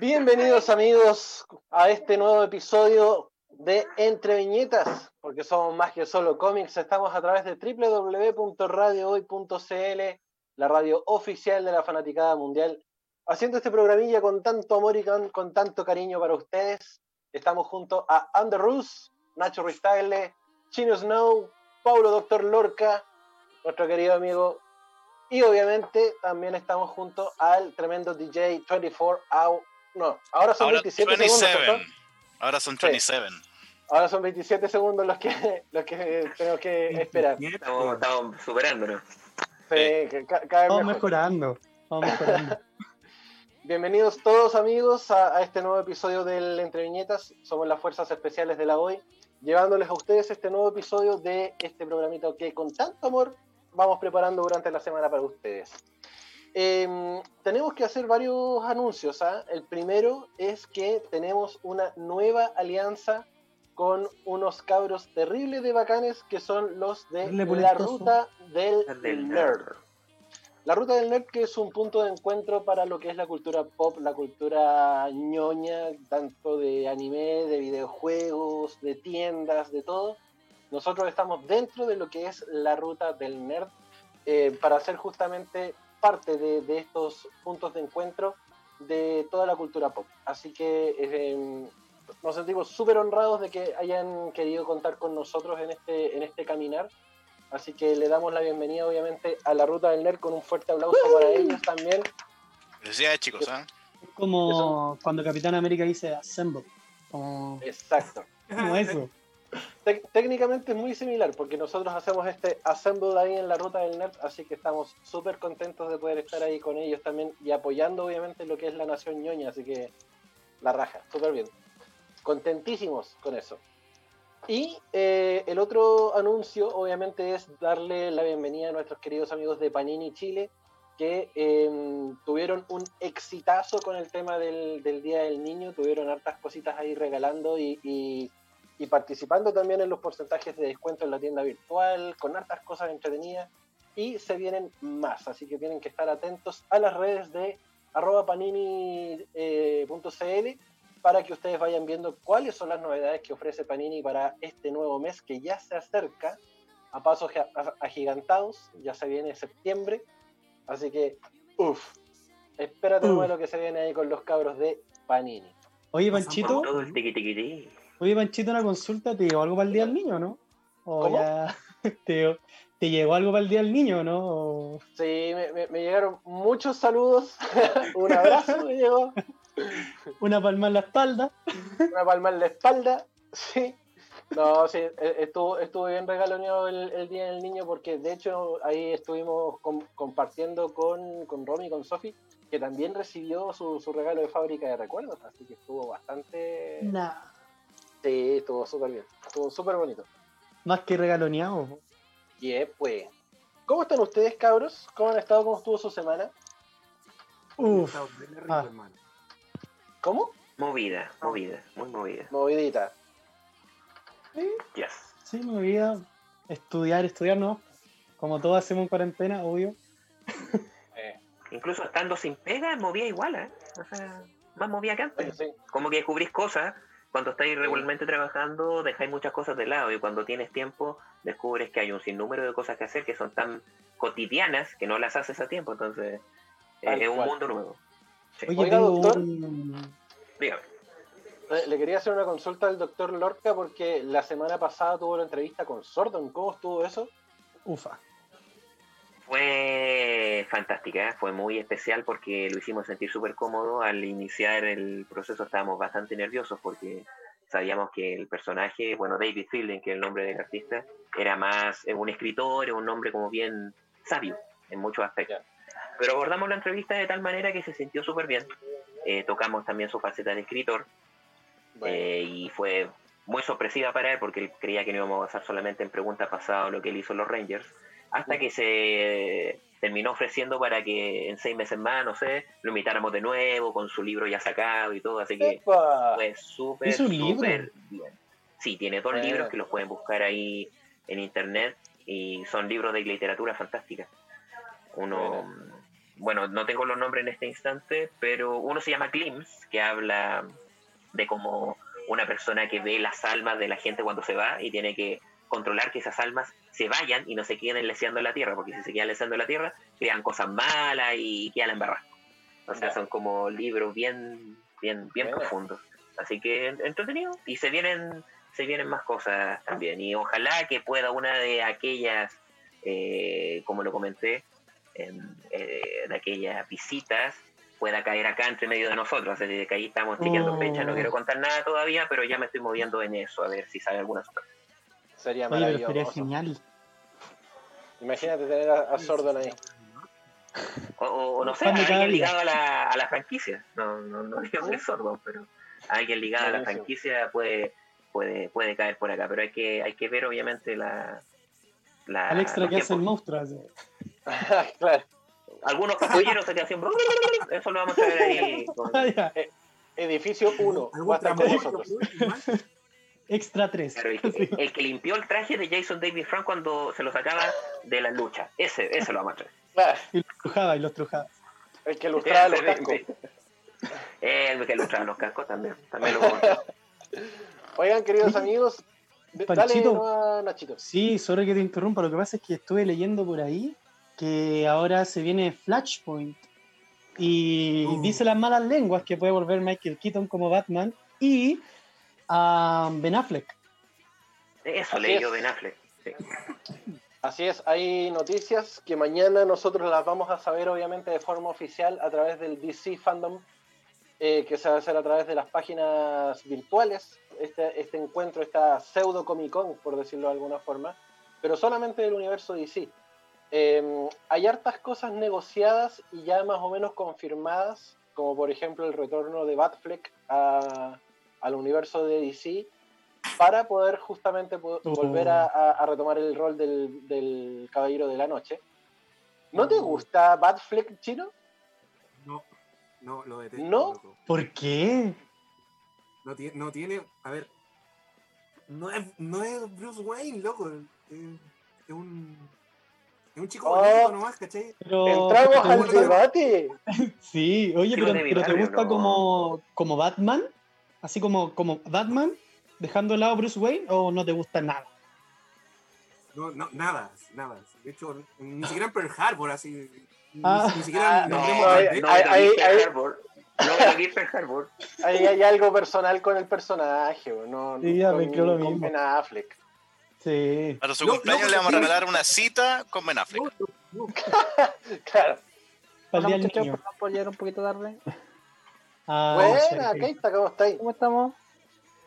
Bienvenidos amigos a este nuevo episodio de Entre Viñetas, porque somos más que solo cómics, estamos a través de www.radiohoy.cl, la radio oficial de la fanaticada mundial, haciendo este programilla con tanto amor y con, con tanto cariño para ustedes. Estamos junto a Ander Rus, Nacho Ristagle, Chino Snow, Paulo Doctor Lorca, nuestro querido amigo y obviamente también estamos junto al tremendo DJ 24 Hour. No, ahora son 27 segundos. Ahora son 27. Ahora son 27 segundos los que, los que tengo que esperar. Estamos, estamos superándonos. Sí, cada vez mejorando. Vamos mejorando. Bienvenidos todos amigos a, a, este nuevo episodio del Entre Viñetas. Somos las Fuerzas Especiales de la hoy, llevándoles a ustedes este nuevo episodio de este programito que con tanto amor vamos preparando durante la semana para ustedes. Eh, tenemos que hacer varios anuncios. ¿ah? El primero es que tenemos una nueva alianza con unos cabros terribles de bacanes que son los de la ruta del, del nerd. La ruta del nerd que es un punto de encuentro para lo que es la cultura pop, la cultura ñoña, tanto de anime, de videojuegos, de tiendas, de todo nosotros estamos dentro de lo que es la ruta del nerd eh, para ser justamente parte de, de, estos puntos de encuentro de toda la cultura pop. Así que eh, nos sentimos súper honrados de que hayan querido contar con nosotros en este, en este caminar. Así que le damos la bienvenida, obviamente, a la ruta del nerd con un fuerte aplauso para ellos también. Felicidades, chicos. ¿eh? Como cuando Capitán América dice Assemble. Como... Exacto. Como eso técnicamente es muy similar porque nosotros hacemos este assemble ahí en la ruta del nerd, así que estamos súper contentos de poder estar ahí con ellos también y apoyando obviamente lo que es la nación ñoña, así que la raja, súper bien. Contentísimos con eso. Y eh, el otro anuncio obviamente es darle la bienvenida a nuestros queridos amigos de Panini Chile que eh, tuvieron un exitazo con el tema del, Día del Niño, tuvieron hartas cositas ahí regalando y y participando también en los porcentajes de descuento en la tienda virtual, con hartas cosas entretenidas y se vienen más, así que tienen que estar atentos a las redes de arroba panini.cl eh, para que ustedes vayan viendo cuáles son las novedades que ofrece Panini para este nuevo mes que ya se acerca a pasos agigantados, ya se viene septiembre, así que uff, espérate uh. lo que se viene ahí con los cabros de Panini. Oye, Panchito. Oye, Panchito, una consulta, ¿te llegó algo para el Día del Niño, no? ¿O ¿Cómo? Ya... ¿Te, ¿Te, llegó algo para el Día del Niño, no? ¿O... Sí, me, me, me, llegaron muchos saludos, un abrazo me llegó. Una palma en la espalda. Una palma en la espalda, sí. No, sí, e, estuvo, estuvo bien regaloneado el, el, Día del Niño porque de hecho ahí estuvimos com, compartiendo con, con Romy y con Sofi, que también recibió su, su, regalo de fábrica de recuerdos, así que estuvo bastante... Nah. Sí, estuvo súper bien. Estuvo súper bonito. Más que regaloneado. Y yeah, pues. ¿Cómo están ustedes, cabros? ¿Cómo han estado? ¿Cómo estuvo su semana? Uf. Ah. ¿Cómo? Movida, movida, muy movida. Movidita. ¿Sí? Yes. Sí, movida. Estudiar, estudiar, ¿no? Como todos hacemos en cuarentena, obvio. Eh. Incluso estando sin pega, movía igual, ¿eh? O sea, más movía que antes. Sí. Como que descubrís cosas cuando estáis regularmente trabajando, dejáis muchas cosas de lado y cuando tienes tiempo, descubres que hay un sinnúmero de cosas que hacer que son tan cotidianas que no las haces a tiempo. Entonces, eh, es un mundo nuevo. Sí. Oye, Oiga, doctor. Un... Dígame. Le quería hacer una consulta al doctor Lorca porque la semana pasada tuvo la entrevista con Sordon. ¿Cómo estuvo eso? Ufa. Fue fantástica, ¿eh? fue muy especial porque lo hicimos sentir súper cómodo. Al iniciar el proceso estábamos bastante nerviosos porque sabíamos que el personaje, bueno, David Fielding, que es el nombre del artista, era más un escritor, un hombre como bien sabio en muchos aspectos. Pero abordamos la entrevista de tal manera que se sintió súper bien. Eh, tocamos también su faceta de escritor bueno. eh, y fue muy sorpresiva para él porque él creía que no íbamos a basar solamente en preguntas pasadas lo que él hizo en los Rangers hasta que se terminó ofreciendo para que en seis meses más, no sé, lo invitáramos de nuevo con su libro ya sacado y todo, así que ¡Epa! fue súper, súper bien. Sí, tiene dos eh. libros que los pueden buscar ahí en internet y son libros de literatura fantástica. Uno, bueno, no tengo los nombres en este instante, pero uno se llama Glimpse, que habla de como una persona que ve las almas de la gente cuando se va y tiene que controlar que esas almas se vayan y no se queden leseando la tierra, porque si se quedan leseando la tierra, crean cosas malas y quedan embarradas. O sea, son como libros bien, bien, bien profundos. Así que entretenido. Y se vienen, se vienen más cosas también. Y ojalá que pueda una de aquellas, eh, como lo comenté, en, eh, de aquellas visitas pueda caer acá entre medio de nosotros. Así que ahí estamos chequeando fecha. No quiero contar nada todavía, pero ya me estoy moviendo en eso, a ver si sale alguna sorpresa. Sería maravilloso. sería genial. Imagínate tener a, Sordon ahí. O, no sé, alguien ligado a la, a la franquicia. No, no, no digo que es Sordon, pero alguien ligado a la franquicia puede, puede, puede caer por acá. Pero hay que, hay que ver, obviamente, la. la Al extra que hace el monstruo. claro. Algunos caballeros se quedan siempre. Eso lo vamos a ver ahí. Ah, eh, edificio 1. Extra 3. el, que, limpió el traje de Jason David Frank cuando se lo sacaba de la lucha. Ese, ese lo vamos a traer. Y los trujaba, y los trujaba. El que lustraba los cascos. El que lustraba los cascos también. también lo Oigan, queridos amigos, Panchito, dale, Nachito. Sí, sobre que te interrumpa. Lo que pasa es que estuve leyendo por ahí que ahora se viene Flashpoint. Y uh. dice las malas lenguas que puede volver Michael Keaton como Batman. Y a Ben Affleck. Eso leí yo Ben Affleck. Así es, hay noticias que mañana nosotros las vamos a saber obviamente de forma oficial a través del DC Fandom, eh, que se va a hacer a través de las páginas virtuales, este, este encuentro, esta pseudo Comic Con, por decirlo de alguna forma, pero solamente del universo DC. Em, hay hartas cosas negociadas y ya más o menos confirmadas, como por ejemplo el retorno de Batfleck a, al universo de DC para poder justamente volver a, retomar el rol del, Caballero de la Noche. ¿No te gusta Batfleck chino? No, no, lo detesto. ¿No? ¿Por qué? No, tiene, no tiene, a ver, no es, no es Bruce Wayne, loco. Es, es un es un chico bonito nomás, ¿cachai? Entramos al debate. sí, oye, pero, pero, ¿te gusta como, como Batman? Así como, como Batman, dejando de lado Bruce Wayne, o no te gusta nada? No, no, nada, nada. De hecho, ni siquiera en Pearl Harbor, así. Ni, ah. siquiera ah, no, hay, hay, Harbor. No, aquí Pearl Harbor. Ahí hay algo personal con el personaje, no, sí, ya con, lo mismo. Ben Affleck. Sí. Para su cumpleaños le vamos a regalar una cita con Ben Affleck. claro. Para el día niño. ¿Por llegar un poquito tarde? Ah, Buena, Keita, ¿cómo estáis? ¿Cómo estamos?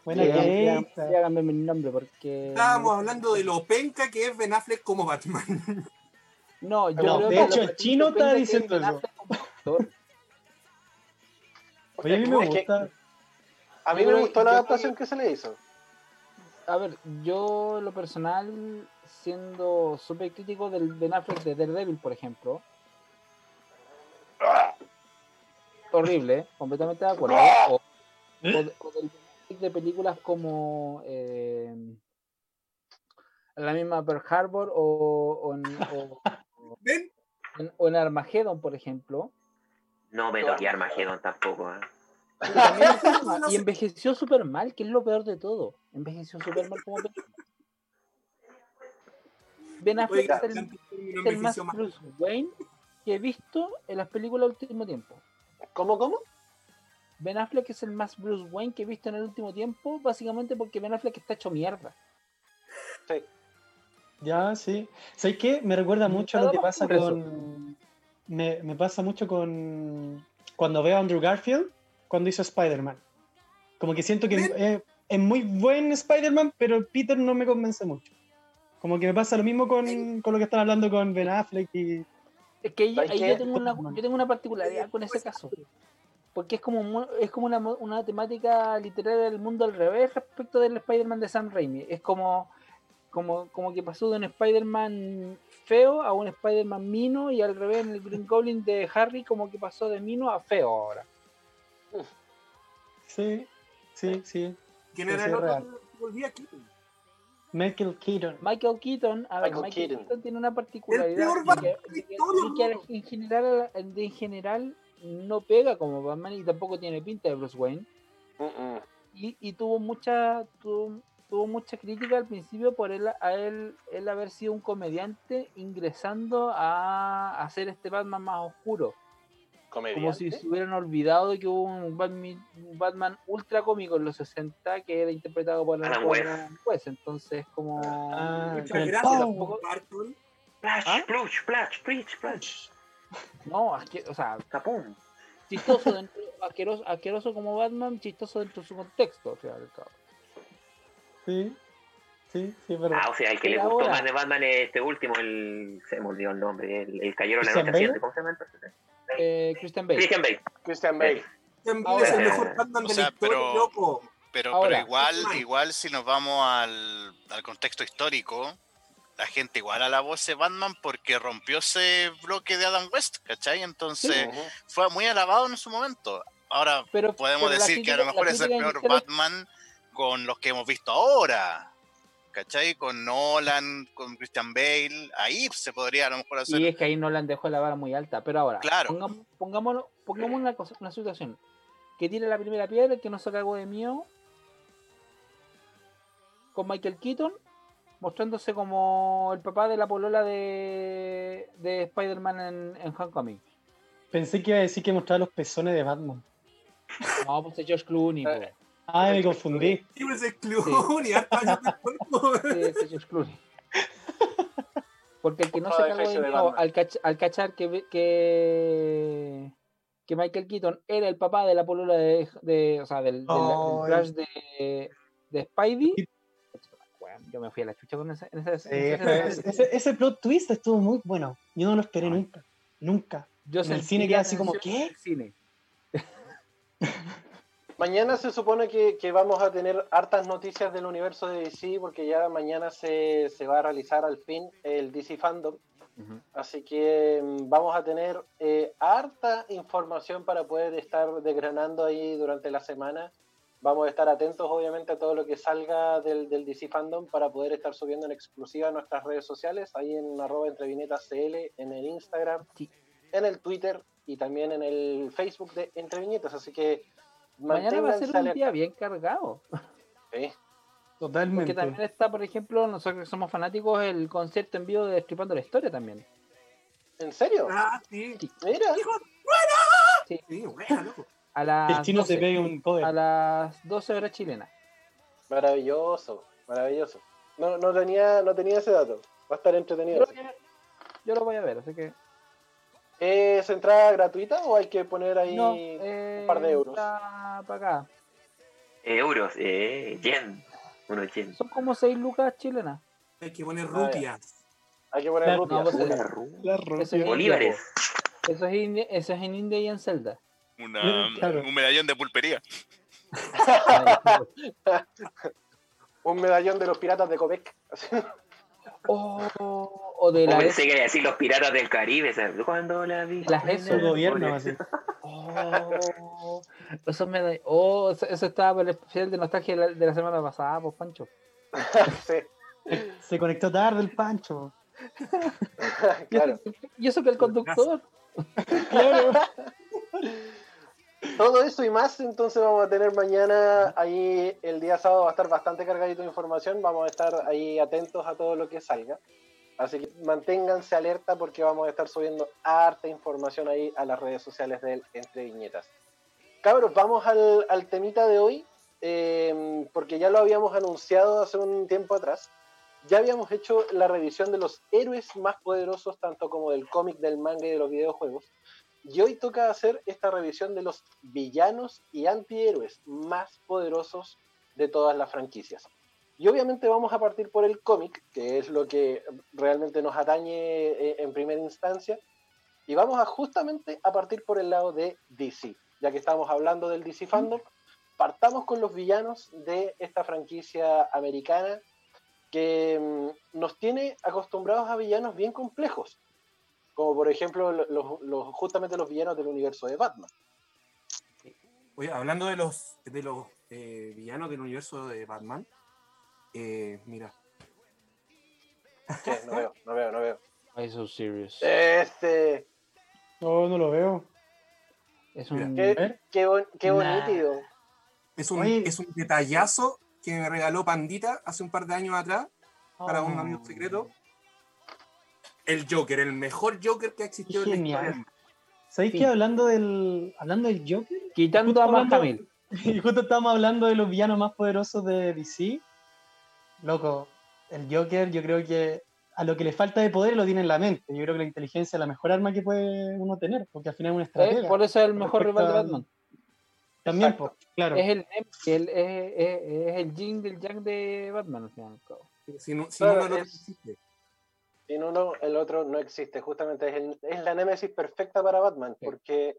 Buena, Keita. Ya, mi nombre porque... Estábamos hablando de lo penca que es Ben Affleck como Batman. No, yo no, de hecho, el chino está diciendo eso. Oye, a mí me gusta. A mí me gustó la adaptación que se le hizo. A ver, yo lo personal, siendo súper crítico del Ben Affleck de Daredevil, por ejemplo, horrible, completamente de acuerdo. O, de películas como eh, la misma Pearl Harbor o, en, o, en, Armageddon, por ejemplo. No me toqué Armageddon tampoco. ¿eh? Y envejeció súper mal, que es lo peor de todo. Envejeció súper mal como película. Ben Affleck es el, más Bruce Wayne que he visto en las películas del último tiempo. ¿Cómo, cómo? Ben Affleck es el más Bruce Wayne que he visto en el último tiempo, básicamente porque Ben Affleck está hecho mierda. Sí. Ya, sí. ¿Sabes qué? Me recuerda mucho a lo que pasa con. Me, pasa mucho con. Cuando veo a Andrew Garfield, cuando hizo Spider-Man. Como que siento que es, muy buen Spider-Man, pero Peter no me convence mucho. Como que me pasa lo mismo con, con lo que están hablando con Ben Affleck y es que ahí, yo, tengo una, yo tengo una particularidad con ese caso. Porque es como, es como una, una temática literaria del mundo al revés respecto del Spider-Man de Sam Raimi. Es como, como, como que pasó de un Spider-Man feo a un Spider-Man mino y al revés en el Green Goblin de Harry como que pasó de mino a feo ahora. Sí, sí, sí. ¿Quién era el otro? Volví aquí. Michael Keaton. Michael Keaton, a ver, Michael Michael Keaton. Keaton tiene una particularidad peor de Batman que, de de en general, en general no pega como Batman y tampoco tiene pinta de Bruce Wayne. Y, y tuvo mucha tuvo, tuvo mucha crítica al principio por él a él, él haber sido un comediante ingresando a hacer este Batman más oscuro como si se hubieran olvidado de que hubo un Batman, un Batman ultra cómico en los 60 que era interpretado por por West. Entonces como Ah, Muchas gracias. Barton. Splash, ¿Ah? splash, splash, splash, splash. no es que, o sea Capum. chistoso dentro, asqueroso, asqueroso como Batman chistoso dentro de su contexto al final y al cabo. Sí, sí, sí, verdad. Ah, o sea, el que le Pero gustó ahora- más de Batman es este último, el. Se me olvidó el nombre, el, el de la ¿Christian Noche. ¿Cómo se llama el personaje? Eh, Christian Bale Christian Bale. Christian Bale. Ahora- es el mejor Batman o de la historia, pero- loco. Pero, Ahora. pero igual, igual si nos vamos al, al contexto histórico, la gente igual alabó ese Batman porque rompió ese bloque de Adam West, ¿cachai? Entonces fue muy alabado en su momento. Ahora pero podemos pero decir que a lo mejor es el peor Batman con los que hemos visto ahora. ¿Cachai? Con Nolan, con Christian Bale, ahí se podría a lo mejor hacer. Y es que ahí Nolan dejó la vara muy alta. Pero ahora, Claro. pongamos, pongámonos, pongamos una, cosa, una situación. Que tire la primera piedra, el que no se cagó de miedo. Con Michael Keaton, mostrándose como el papá de la polola de, de Spider-Man en, en Homecoming. Pensé que iba a decir que mostraba los pezones de Batman. No, pues es George Clooney. po. Ay, me confundí. Sí, pues es Clooney, harta años después. Sí, ese es George Clooney. Porque el que no se cagó de miedo al, cach- al cachar que, que, que Michael Keaton era el papá de la polola de, de- o sea, del, del- del Ay. crush de, de Spidey. Yo me fui a la chucha con esa, en esa- Sí, en esa- fue- ese, ese plot twist estuvo muy bueno. Yo no lo esperé nunca. Nunca. Yo en el cine queda así como, ¿qué? el cine. Mañana se supone que, que vamos a tener hartas noticias del universo de DC porque ya mañana se, se va a realizar al fin el DC Fandom. Así que mm, vamos a tener eh, harta información para poder estar desgranando ahí durante la semana. Vamos a estar atentos obviamente a todo lo que salga del, del DC Fandom para poder estar subiendo en exclusiva a nuestras redes sociales, ahí en arroba entre viñetas CL, en el Instagram, Sí. en el Twitter y también en el Facebook de Entre Viñetas. Así que Mañana va a ser un día bien cargado. Sí. Porque Totalmente. también está, por ejemplo, nosotros que somos fanáticos, el concierto en vivo de Destripando la Historia también. ¿En serio? Ah, sí. Mira, Hijo, Sí. sí, buena, loco. A El las, chino se 12, pega un cover. a las 12 horas chilenas. maravilloso, maravilloso. No, no, tenía, no tenía ese dato. Va a estar Yo entretenido. lo, voy a yo lo voy a ver, así que. ¿Es entrada gratuita o hay que poner ahí No, eh, un par de euros? Para acá. Euros, eh, yen. Unos yen. Son como 6 lucas chilenas. Hay que poner Ah, rupias. Hay que poner Claro, rupias. no, pues, Una eh, ru- La ro- Eso es Bolívares. Eso es, in- eso es en India y en Zelda. Una, Claro. Un medallón de pulpería. Un medallón de los piratas de Copec. O, o de O la pensé que decir los piratas del Caribe. ¿sabes? Cuando la vi. Las ESO. gobierno, así. Oh, eso me da. Oh, eso, eso estaba por el especial de nostalgia de la, de la semana pasada, pues Pancho. sí, Se conectó tarde el Pancho. Claro. y eso que el conductor. Claro. Todo eso y más, entonces vamos a tener mañana, ahí el día sábado va a estar bastante cargadito de información, vamos a estar ahí atentos a todo lo que salga. Así que manténganse alerta porque vamos a estar subiendo harta información ahí a las redes sociales del Entre Viñetas. Cabros, vamos al, temita de hoy, eh, porque ya lo habíamos anunciado hace un tiempo atrás. Ya habíamos hecho la revisión de los héroes más poderosos, tanto como del cómic, del manga y de los videojuegos. Y hoy toca hacer esta revisión de los villanos y antihéroes más poderosos de todas las franquicias. Y obviamente vamos a partir por el cómic, que es lo que realmente nos atañe eh, en primera instancia. Y vamos a justamente a partir por el lado de DC, ya que estamos hablando del DC Fandom. Partamos con los villanos de esta franquicia americana que mm, nos tiene acostumbrados a villanos bien complejos como por ejemplo lo- los, los- justamente los villanos del universo de Batman. Oye, hablando de los, de los eh, villanos del universo de Batman, eh, mira, ¿Qué? No veo, no veo, no veo. Why so serious? Este. No, no lo veo. Es un. Qué, qué, bon- qué Nah. bonito. Es un, Oye. es un detallazo que me regaló Pandita hace un par de años atrás para un Oh. amigo secreto. El Joker, el mejor Joker que ha existido en la Genial. historia. ¿Sabéis Sí. que hablando del, hablando del Joker? Quitando a Mark Hamill. Y justo estábamos hablando de los villanos más poderosos de DC. Loco, el Joker yo creo que a lo que le falta de poder lo tiene en la mente. Yo creo que la inteligencia es la mejor arma que puede uno tener, porque al final es una Eh, estratega. Por eso es el mejor rival de al- Batman. También, pues, claro. Es el, el- es, es- es el Jin del Jack de Batman. al fin y al cabo. Si no, si no, no es- existe. Sin uno, el otro no existe. Justamente es, el- es la némesis perfecta para Batman, Sí. porque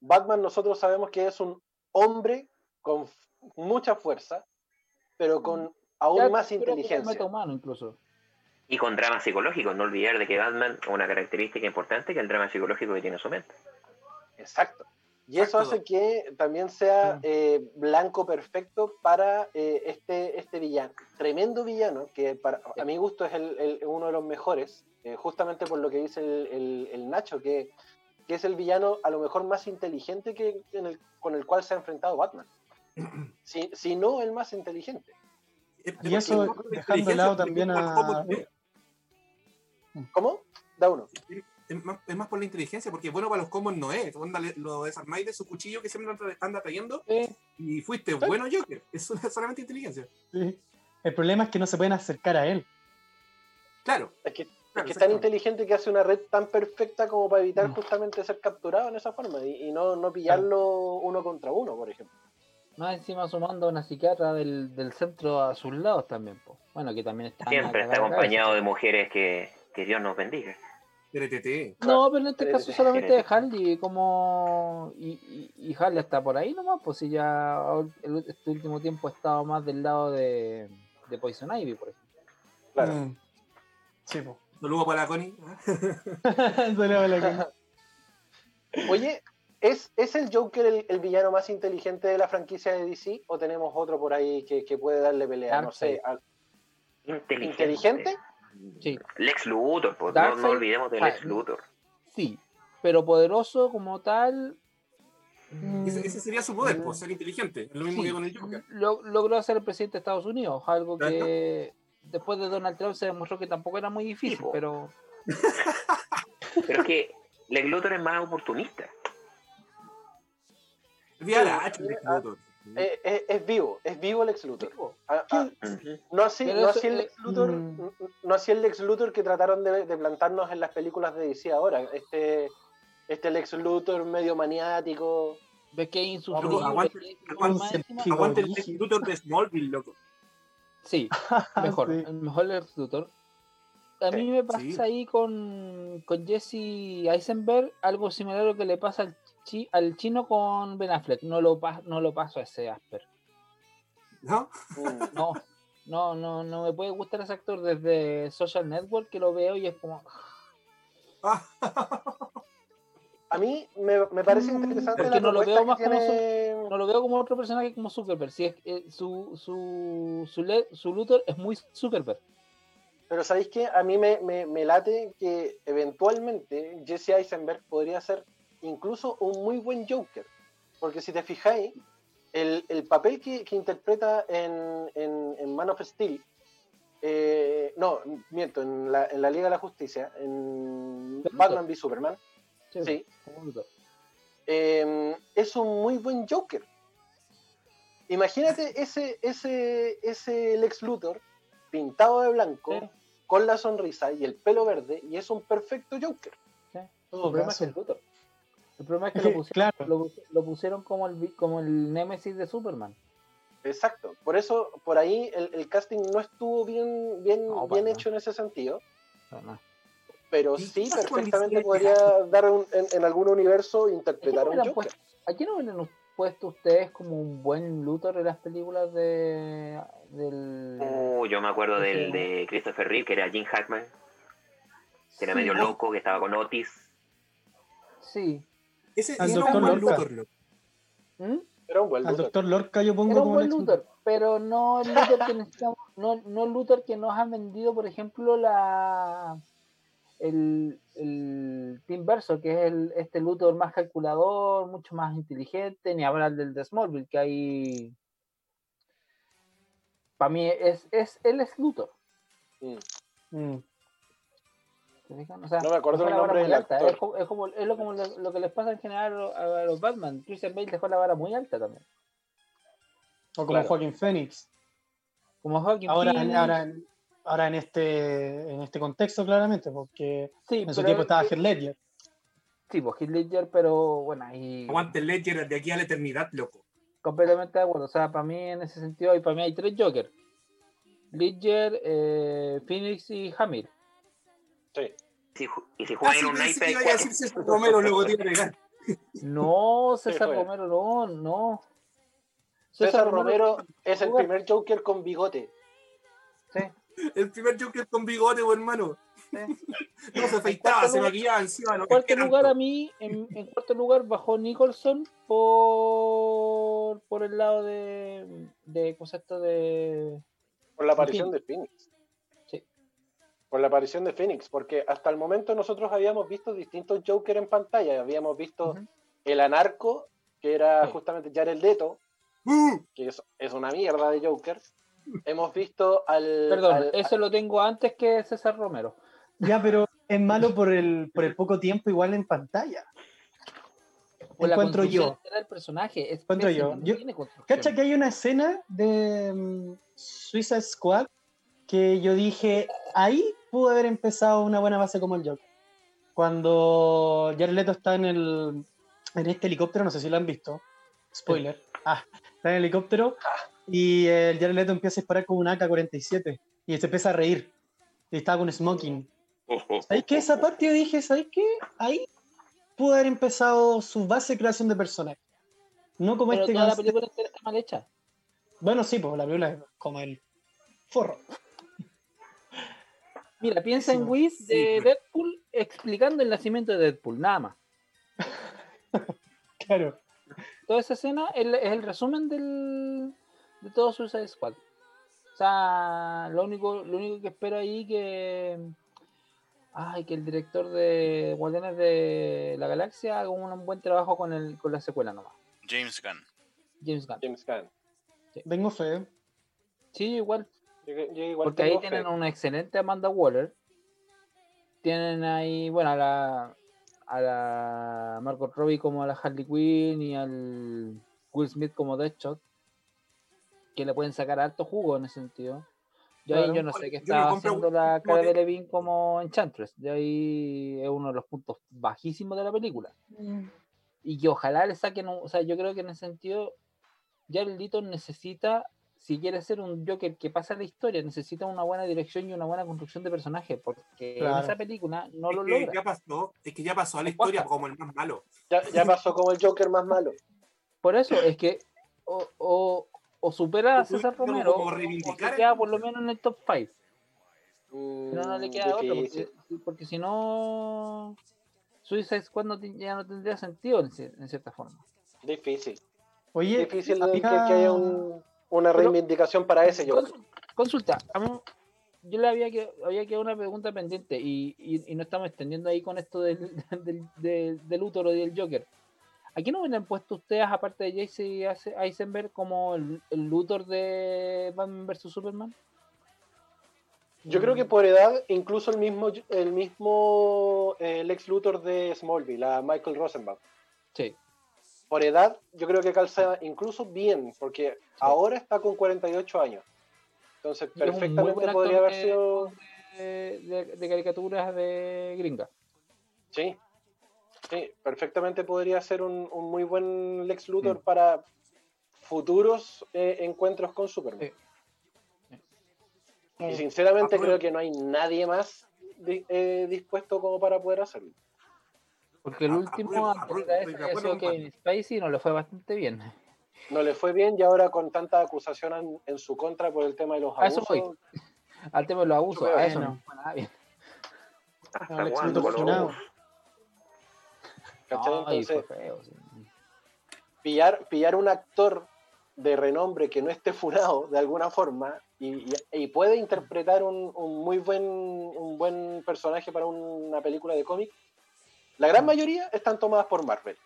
Batman nosotros sabemos que es un hombre con mucha fuerza, pero con aún Ya, más con inteligencia. metahumano incluso. Y con drama psicológico, no olvidar de que Batman, una característica importante, que el drama psicológico que tiene en su mente. Exacto. Y eso hace que también sea Mm. eh, blanco perfecto para eh, este, este villano. Tremendo villano, que para, a mi gusto es el, el- uno de los mejores, eh, justamente por lo que dice el, el- Nacho, que, que es el villano a lo mejor más inteligente que, en con el cual se ha enfrentado Batman. Si, si no el más inteligente. Y es eso, dejando de lado también a- ¿Cómo? Da uno. Es más, es más por la inteligencia, porque bueno para los combos no es. Onda, le- lo desarmáis de su cuchillo que siempre anda- anda trayendo Eh, y fuiste bueno Joker. Es solamente inteligencia. Sí. El problema es que no se pueden acercar a él. Claro. Es que, es claro, que es tan inteligente que hace una red tan perfecta como para evitar Mm. justamente ser capturado en esa forma y, y no, no pillarlo uno contra uno, por ejemplo. más encima sumando a una psiquiatra del, del centro a sus lados también. po. Bueno, que también está. Siempre está acompañado de mujeres que, que Dios nos bendiga. No, pero en este caso solamente de Harley, como. Y, y, y Harley está por ahí nomás, pues si ya el- este último tiempo ha estado más del lado de, de Poison Ivy, por ejemplo. Claro. Mm. Sí, pues. Saludos para la Connie. Salió la cara. Oye, ¿es, ¿es el Joker el, el villano más inteligente de la franquicia de DC o tenemos otro por ahí que, que puede darle pelea? No sé. Al- Inteligente. ¿Inteligente? Sí. Lex Luthor, pues, no, Darkseid, no olvidemos de ah, Lex Luthor. Sí, pero poderoso como tal. Ese, ese sería su poder, pues, ser inteligente. Es lo mismo sí, que con el Joker. lo- logró ser el presidente de Estados Unidos, algo que después de Donald Trump se demostró que tampoco era muy difícil, Sí, pero Pero es que Lex Luthor es más oportunista. Día la H, Lex ah, Luthor. Eh, es, es vivo, es vivo Luthor. Ah, ah, Ujú. no así, no el eh, Lex Luthor, mm. no así el Luthor que trataron de, de plantarnos en las películas de DC ahora. Este, este Lex Luthor medio maniático. ves que insufrible. Aguante- aguante- el Lex. Luthor de Smallville, loco. Sí, mejor, Sí. el mejor Lex Luthor. A mí Sí, me pasa sí. ahí con, con Jesse Eisenberg algo similar a lo que le pasa al, chi- al chino con Ben Affleck. No lo, pas- no lo paso a ese Asper. ¿No? Mm. No, no, no, no me puede gustar ese actor desde Social Network que lo veo y es como. A mí me, me parece Mm, interesante porque la no lo veo más que como No lo veo como otro personaje como Zuckerberg. Si es, eh, su, su, su, le- su Luthor es muy Zuckerberg. Pero ¿sabéis qué? A mí me, me- me late que eventualmente Jesse Eisenberg podría ser incluso un muy buen Joker. Porque si te fijáis, el, el papel que, que interpreta en, en, en Man of Steel, eh, no, miento, en la, en la Liga de la Justicia, en. Batman v Superman, sí, eh, es un muy buen Joker. Imagínate ese, ese, ese Lex Luthor pintado de blanco, Sí. con la sonrisa y el pelo verde, y es un perfecto Joker. Todo El problema es el Luthor. El problema es que lo pusieron, claro. lo, pus- lo pusieron como el, como el némesis de Superman. Exacto. Por eso, por ahí el, el casting no estuvo bien, bien, No, bien hecho en ese sentido. No, no. Pero ¿Y sí, perfectamente podría dar un- en, en algún universo ¿A quién interpretar a un Joker. puesto- ¿A quién hubieran puesto ustedes como un buen Luthor en las películas de del Uh, yo me acuerdo del de Christopher Reeve, que era Jim Hackman, que era Sí, medio ah, loco, que estaba con Otis. Sí. Ese Al era un buen Lorca. Luthor. ¿Mm? Era un buen Al Luthor. doctor Lorca yo pongo Era un como buen Luthor, pero no el Luthor que necesitamos, no, no el Luthor que nos han vendido, por ejemplo, la el, el Team Verso, que es el, este Luthor más calculador, mucho más inteligente, ni hablar del de Smallville, que hay para mí es, es él es Luthor. Mm. Mm. ¿Te fijan? O sea, No me acuerdo el nombre muy del alta, actor. Es como, es como- es lo, como lo, lo que les pasa en general a, a los Batman. Christian Bale dejó la vara muy alta también. O como Claro. Joaquin Phoenix. Como Joaquin Ahora, Phoenix. ahora, ahora en este en este contexto, claramente, porque sí, en su tiempo estaba Heath Ledger. Sí, pues Heath Ledger, pero bueno, ahí Aguante el Ledger de aquí a la eternidad, loco. completamente de acuerdo. O sea, para mí en ese sentido, y para mí hay tres Joker. Ledger, eh, Phoenix y Hamir. Sí. Si y si juega sí, en un pensé naipe que hay iba a cuatro. decir César Romero, luego te iba a pegar. No, César. Romero, no, no. César Romero es el Jugar. primer Joker con bigote. Sí, El primer Joker con bigote, buen hermano. sí. No se afeitaba, se maquillaba encima. No En cuarto lugar, a mí, en, en cuarto lugar, bajó Nicholson por, por el lado de, de concepto de. Por la aparición de Phoenix. Por la aparición de Phoenix. Porque hasta el momento nosotros habíamos visto distintos Joker en pantalla. Habíamos visto el anarco, que era Sí. justamente Jared Leto, ¡Uh! que es, es una mierda de Joker. Hemos visto al. Perdón, al- eso lo tengo antes que César Romero. Ya, pero es malo por el, por el poco tiempo igual en pantalla. Por la Encuentro construcción yo. del personaje. Es Encuentro pésima, yo. no Yo-. Cacha que hay una escena de mm, Suicide Squad que yo dije, ahí pudo haber empezado una buena base como el Joker. Cuando Jared Leto está en el en este helicóptero, no sé si lo han visto. Spoiler. Ah, está en el helicóptero y el Jared Leto empieza a disparar con un AK-47 y se empieza a reír. Y estaba con smoking. ¿Sabéis qué? Esa parte yo dije, ¿sabéis qué? Ahí pudo haber empezado su base de creación de personaje. No como Pero este toda la película está mal hecha. bueno, sí, pues la película es como el forro. Mira, piensa Sí, en. Whis Sí, de pues. Deadpool explicando el nacimiento de Deadpool, nada más. Claro. Toda esa escena es el, es el resumen del, de todo Suicide Squad. O sea, lo único, lo único que espero ahí que. Ay, que el director de Guardianes de la Galaxia haga un buen trabajo con, el, con la secuela nomás. James Gunn. James Gunn. James Gunn. Tengo fe. Sí, igual. Yo, yo igual Porque ahí fe. tienen una excelente Amanda Waller. Tienen ahí, bueno, a la, a la Margot Robbie como a la Harley Quinn y al Will Smith como Deadshot. Que le pueden sacar alto jugo en ese sentido. Yo ahí yo no sé qué estaba haciendo la cara de que- Levin como Enchantress. De ahí es uno de los puntos bajísimos de la película. Y que ojalá le saquen, un- o sea, yo creo que en ese sentido, Jared Leto necesita, si quiere ser un Joker que pasa la historia, necesita una buena dirección y una buena construcción de personaje, porque Claro. en esa película no Es lo que logra. ya pasó, es que ya pasó a la historia como el más malo. Ya, ya pasó como el Joker más malo. Por eso es que o, o, o supera a César como Romero, o, se queda por lo menos en el top 5. Mm, no, no le queda difícil. porque, porque si no, Suicide Squad no ya no tendría sentido en, cier- en cierta forma. Difícil. Oye, Difícil había- que haya un- una reivindicación para ese. Cons- Consulta, yo le había que había quedado una pregunta pendiente y, y- y no estamos extendiendo ahí con esto del, del, del, del Luthor y del Joker. ¿A quién hubieran puesto ustedes, aparte de Jesse Eisenberg, como el, el Luthor de Batman vs Superman? Yo creo que por edad, incluso el mismo, el mismo eh, Lex Luthor de Smallville, a Michael Rosenbaum. Sí, Por edad, yo creo que calza incluso bien, porque ahora está con 48 años. Entonces, perfectamente podría haber sido. de, de- de caricaturas de gringa. Sí, sí, perfectamente podría ser un, un muy buen Lex Luthor Mm. para futuros eh, encuentros con Superman. Sí. Y sinceramente creo que no hay nadie más eh, dispuesto como para poder hacerlo. Porque el A- último, antes de sido Kevin Spacey y no le fue bastante bien. No le fue bien y ahora con tanta acusación en, en su contra por el tema de los A eso abusos. voy. Al tema de los abusos, a eso no fue nada bien. ¿Hasta cuándo abusos? fue Entonces, feo, sí. pillar, pillar un actor de renombre que no esté funado de alguna forma y, y- y puede interpretar un, un muy buen, un buen personaje para una película de cómic, la gran mayoría están tomadas por Marvel.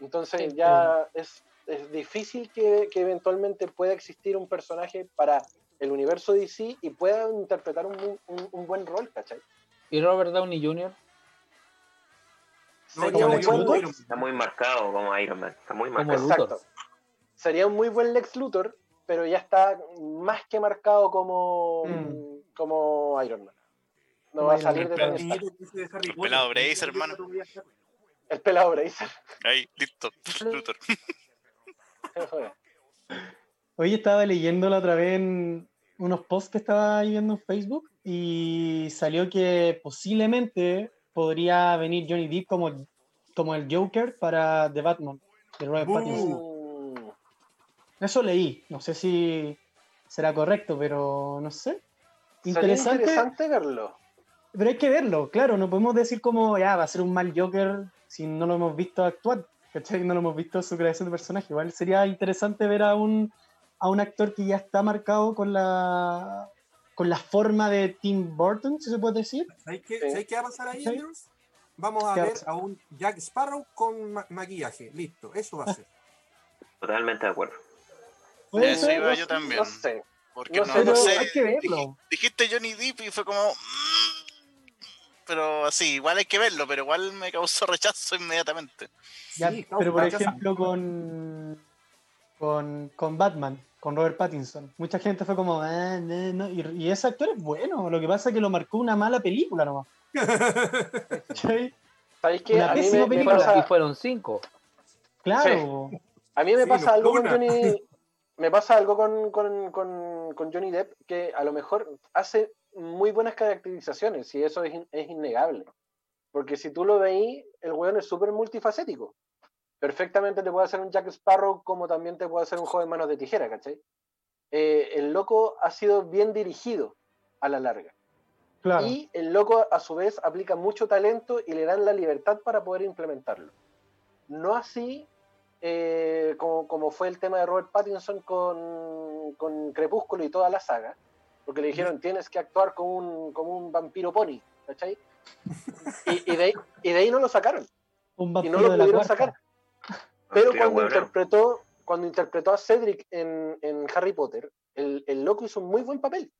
Entonces Sí, ya es, es difícil que, que eventualmente pueda existir un personaje para el universo DC y pueda interpretar un, un- un buen rol, ¿cachai? Y Robert Downey Jr. No, Sería un buen Doe, Está muy marcado como Iron Man. Está muy Como marcado. Luthor. Exacto. Sería un muy buen Lex Luthor, pero ya está más que marcado como, Mm. como Iron Man. No va a salir de Man. Tony Stark. El pelado Bracer, hermano. El pelado Bracer. Ahí, listo. Luthor. Hoy estaba leyendo la otra vez en unos posts que estaba ahí viendo en Facebook y salió que posiblemente podría venir Johnny Depp como, como el Joker para The Batman de Robert Uh. Pattinson. Eso leí, no sé si será correcto, pero no sé. Interesante, interesante verlo. Pero hay que verlo, claro, no podemos decir como ya va a ser un mal Joker si no lo hemos visto actuar, ¿cachai? No lo hemos visto su creación de personaje. Igual sería interesante ver a un, a un actor que ya está marcado con la con la forma de Tim Burton, si se puede decir. ¿Sabes qué, Sí. ¿sabes qué va a pasar ahí, Sí. Andrews? Vamos a ¿Qué va a ver a un Jack Sparrow con ma- maquillaje. Listo, eso va a ser. Totalmente de acuerdo. Puede Eso no, yo también. No sé. Porque No no, sé, no pero sé. hay que verlo. dij- Dijiste Johnny Depp y fue como. mm, Pero así, igual hay que verlo, pero igual me causó rechazo inmediatamente. Ya, Sí, no, pero por ejemplo con, con con Batman, con Robert Pattinson, mucha gente fue como, "Ah, no, no", y, y ese actor es bueno, lo que pasa es que lo marcó una mala película nomás. ¿Sabéis qué? Una A mí pésima me, me película. pasa, Y fueron cinco. Claro. a mí me Sí, pasa no, algo con. Johnny. Me pasa algo con, con, con, con Johnny Depp que a lo mejor hace muy buenas caracterizaciones y eso es, in- es innegable. Porque si tú lo veís, el weón es súper multifacético. Perfectamente te puede hacer un Jack Sparrow como también te puede hacer un joven manos de tijera, ¿cachai? Eh, el loco ha sido bien dirigido a la larga. Claro. Y el loco a su vez aplica mucho talento y le dan la libertad para poder implementarlo. No así eh, como, como fue el tema de Robert Pattinson con, con Crepúsculo y toda la saga, porque le dijeron tienes que actuar como un, como un vampiro pony, ¿cachai? Y, y de, ahí- y de ahí no lo sacaron, Un y no lo pudieron sacar. Pero Vampiro cuando hueonao. interpretó, cuando interpretó a Cedric en, en Harry Potter, el, el loco hizo un muy buen papel,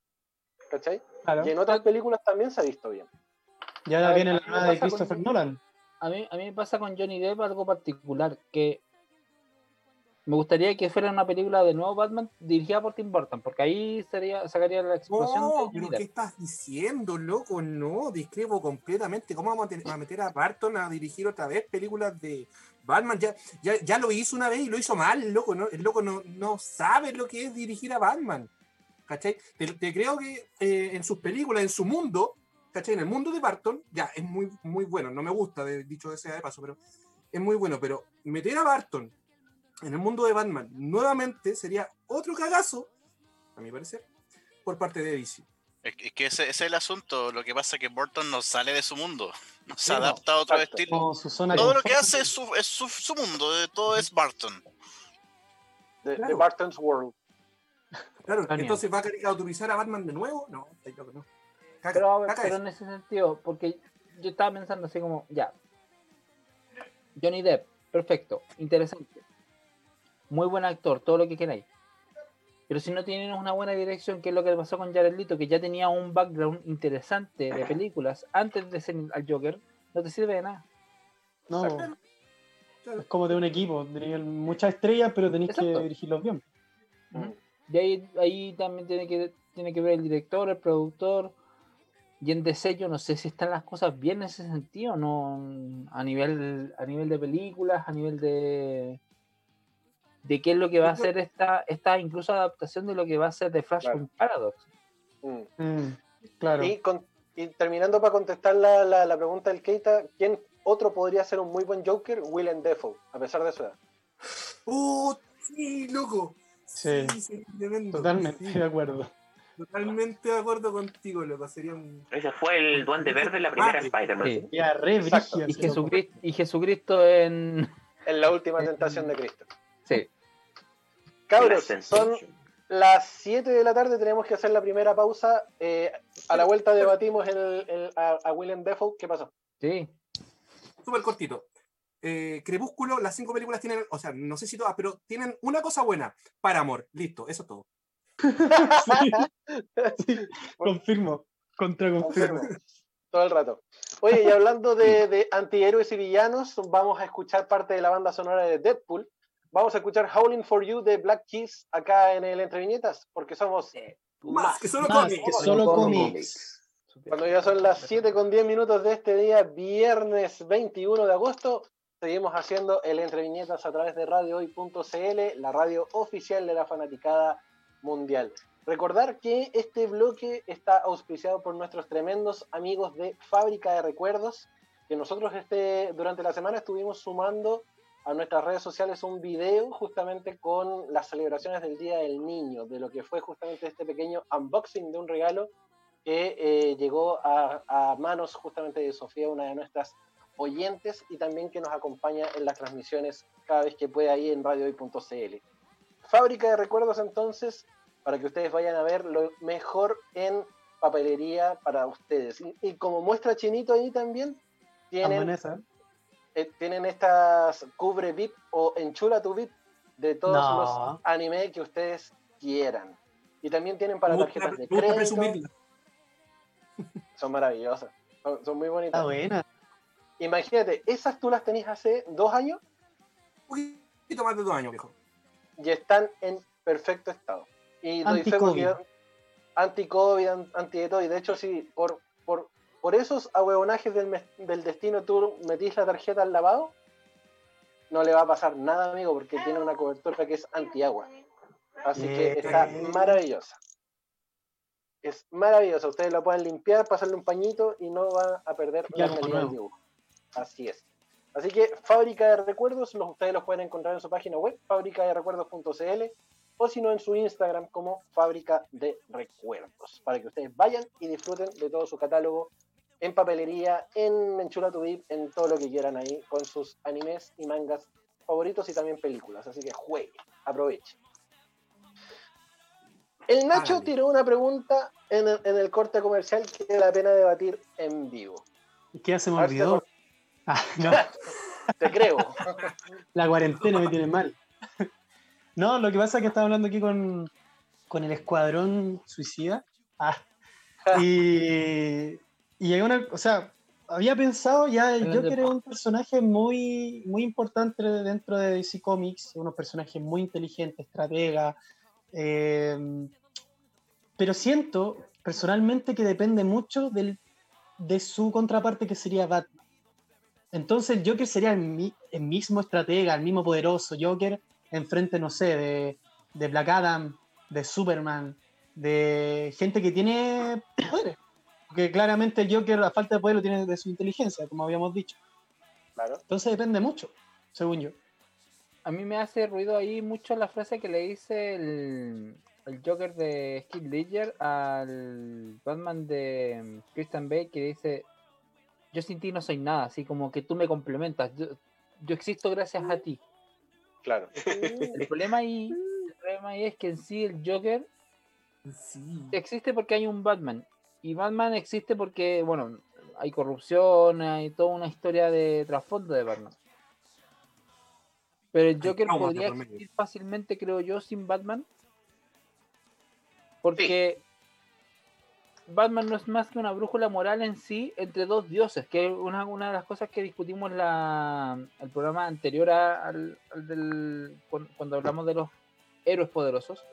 ¿cachai? Claro. Y en otras películas también se ha visto bien. Y ahora viene la nueva de pasa con- Christopher Nolan. A mí, a mí me pasa con Johnny Depp algo particular, que me gustaría que fuera una película de nuevo Batman dirigida por Tim Burton, porque ahí sería, sacaría la explosión No, pero. ¿qué estás diciendo, loco? No, discrepo completamente. ¿Cómo vamos a, ten- a meter a Barton a dirigir otra vez películas de Batman? Ya, ya, ya lo hizo una vez y lo hizo mal, loco. ¿no? El loco no, no sabe lo que es dirigir a Batman. ¿Cachai? Te, te creo que eh, en sus películas, en su mundo, ¿cachai? En el mundo de Barton, ya es muy, muy bueno. No me gusta, de, dicho sea de paso, pero es muy bueno. Pero meter a Barton en el mundo de Batman nuevamente sería otro cagazo, a mi parecer, por parte de DC. Es que, es que ese, ese es el asunto. Lo que pasa es que Burton no sale de su mundo. No se Sí, no, adapta a otro exacto. estilo. Como su zona Todo lo que hace es su, es su, su mundo. de todo es Barton. De, Claro. Barton's World. Claro, entonces va a caricaturizar a Batman de nuevo. No, no. Caca, Pero, a ver, pero en ese sentido, porque yo estaba pensando así como, ya, Johnny Depp, perfecto, interesante, muy buen actor, todo lo que queráis. Pero si no tienen una buena dirección, que es lo que pasó con Jared Leto, que ya tenía un background interesante de películas antes de ser al Joker, no te sirve de nada. No, Claro, es como de un equipo. Tenéis muchas estrellas, pero tenéis que dirigirlos bien. Y ahí, ahí también tiene que, tiene que ver el director, el productor. Y en DC yo no sé si están las cosas bien en ese sentido, no a nivel, a nivel de películas, a nivel de de qué es lo que va a hacer esta, esta incluso adaptación de lo que va a ser de Flashpoint Paradox. Mm. Mm, claro. Y, con- y terminando para contestar la, la- la pregunta del Keita, ¿quién otro podría ser un muy buen Joker? Willem Dafoe, a pesar de su edad. ¡Oh, sí, loco! Sí. sí, tremendo. Totalmente Sí, de acuerdo. totalmente de acuerdo contigo, loco. Sería un. Ese fue el Duende Verde en la primera Ah, sí. Spider-Man. Sí. Y. Jesucristo, y Jesucristo en, en la última tentación de Cristo. Sí. Cabros, son las 7 de la tarde, tenemos que hacer la primera pausa. Eh, a la vuelta debatimos el, a, William Defoe. ¿Qué pasó? Sí. Súper cortito. Eh, Crepúsculo, las cinco películas tienen, o sea, no sé si todas, pero tienen una cosa buena. Para amor. Listo, eso es todo. Confirmo. Contra confirmo. Todo el rato. Oye, y hablando de, de antihéroes y villanos, vamos a escuchar parte de la banda sonora de Deadpool Vamos a escuchar Howling for You de Black Keys acá en el Entre Viñetas, porque somos más, que solo cómics. Cuando ya son las 7 con 10 minutos de este día, viernes 21 de agosto, seguimos haciendo el Entre Viñetas a través de radiohoy.cl, la radio oficial de la fanaticada mundial. Recordar que este bloque está auspiciado por nuestros tremendos amigos de Fábrica de Recuerdos, que nosotros este, durante la semana estuvimos sumando a nuestras redes sociales un video justamente con las celebraciones del Día del Niño, de lo que fue justamente este pequeño unboxing de un regalo que eh, llegó a, manos justamente de Sofía, una de nuestras oyentes y también que nos acompaña en las transmisiones cada vez que puede ahí en radiohoy.cl. Fábrica de recuerdos entonces, para que ustedes vayan a ver lo mejor en papelería para ustedes. Y, como muestra Chinito ahí también, tienen eh, tienen estas cubre VIP o enchula tu VIP de todos los animes que ustedes quieran. Y también tienen para tarjetas de crédito. Son maravillosas. Son, muy bonitas. Está buena. Imagínate, esas tú las tenías hace dos años. Un poquito más de dos años, viejo. Y están en perfecto estado. Y anti-COVID, anti-COVID, anti de todo. Y de hecho, sí, por, por esos ahuevonajes del, del destino tú metís la tarjeta al lavado, no le va a pasar nada, amigo, porque tiene una cobertura que es antiagua. Así que está maravillosa. Es maravillosa. Ustedes la pueden limpiar, pasarle un pañito y no van a perder la calidad del dibujo. Así es. Así que fábrica de recuerdos, ustedes los pueden encontrar en su página web, fábrica de recuerdos.cl, o si no en su Instagram como fábrica de recuerdos, para que ustedes vayan y disfruten de todo su catálogo en papelería, en Enchula tu VIP, en todo lo que quieran ahí, con sus animes y mangas favoritos y también películas. Así que juegue, aproveche. El Nacho tiró una pregunta en el, corte comercial que vale la pena debatir en vivo. ¿Qué hace me olvidó? Ah, no. Te creo. La cuarentena me tiene mal. No, lo que pasa es que estaba hablando aquí con, con el Escuadrón Suicida. Ah, y y hay una, o sea, había pensado ya, el Joker es un personaje muy, muy importante dentro de DC Comics, unos personajes muy inteligentes, estratega, em, pero siento personalmente que depende mucho del, de su contraparte que sería Batman. Entonces el Joker sería el, el mismo estratega, el mismo poderoso Joker, enfrente, no sé, de, de Black Adam, de Superman, de gente que tiene poderes. Porque claramente el Joker, la falta de poder lo tiene de su inteligencia, como habíamos dicho. Claro. Entonces depende mucho, según yo. A mí me hace ruido ahí mucho la frase que le dice el, Joker de Skip Ledger al Batman de Christian Bale que dice yo sin ti no soy nada, así como que tú me complementas, yo, existo gracias a ti. Claro. El problema ahí, el problema ahí es que en sí el Joker existe porque hay un Batman y Batman existe porque, bueno, hay corrupción, hay toda una historia de trasfondo de Batman. Pero el Joker podría existir fácilmente, creo yo, sin Batman. Porque Batman no es más que una brújula moral en sí entre dos dioses, que es una, una de las cosas que discutimos la, el programa anterior al, del, cuando hablamos de los héroes poderosos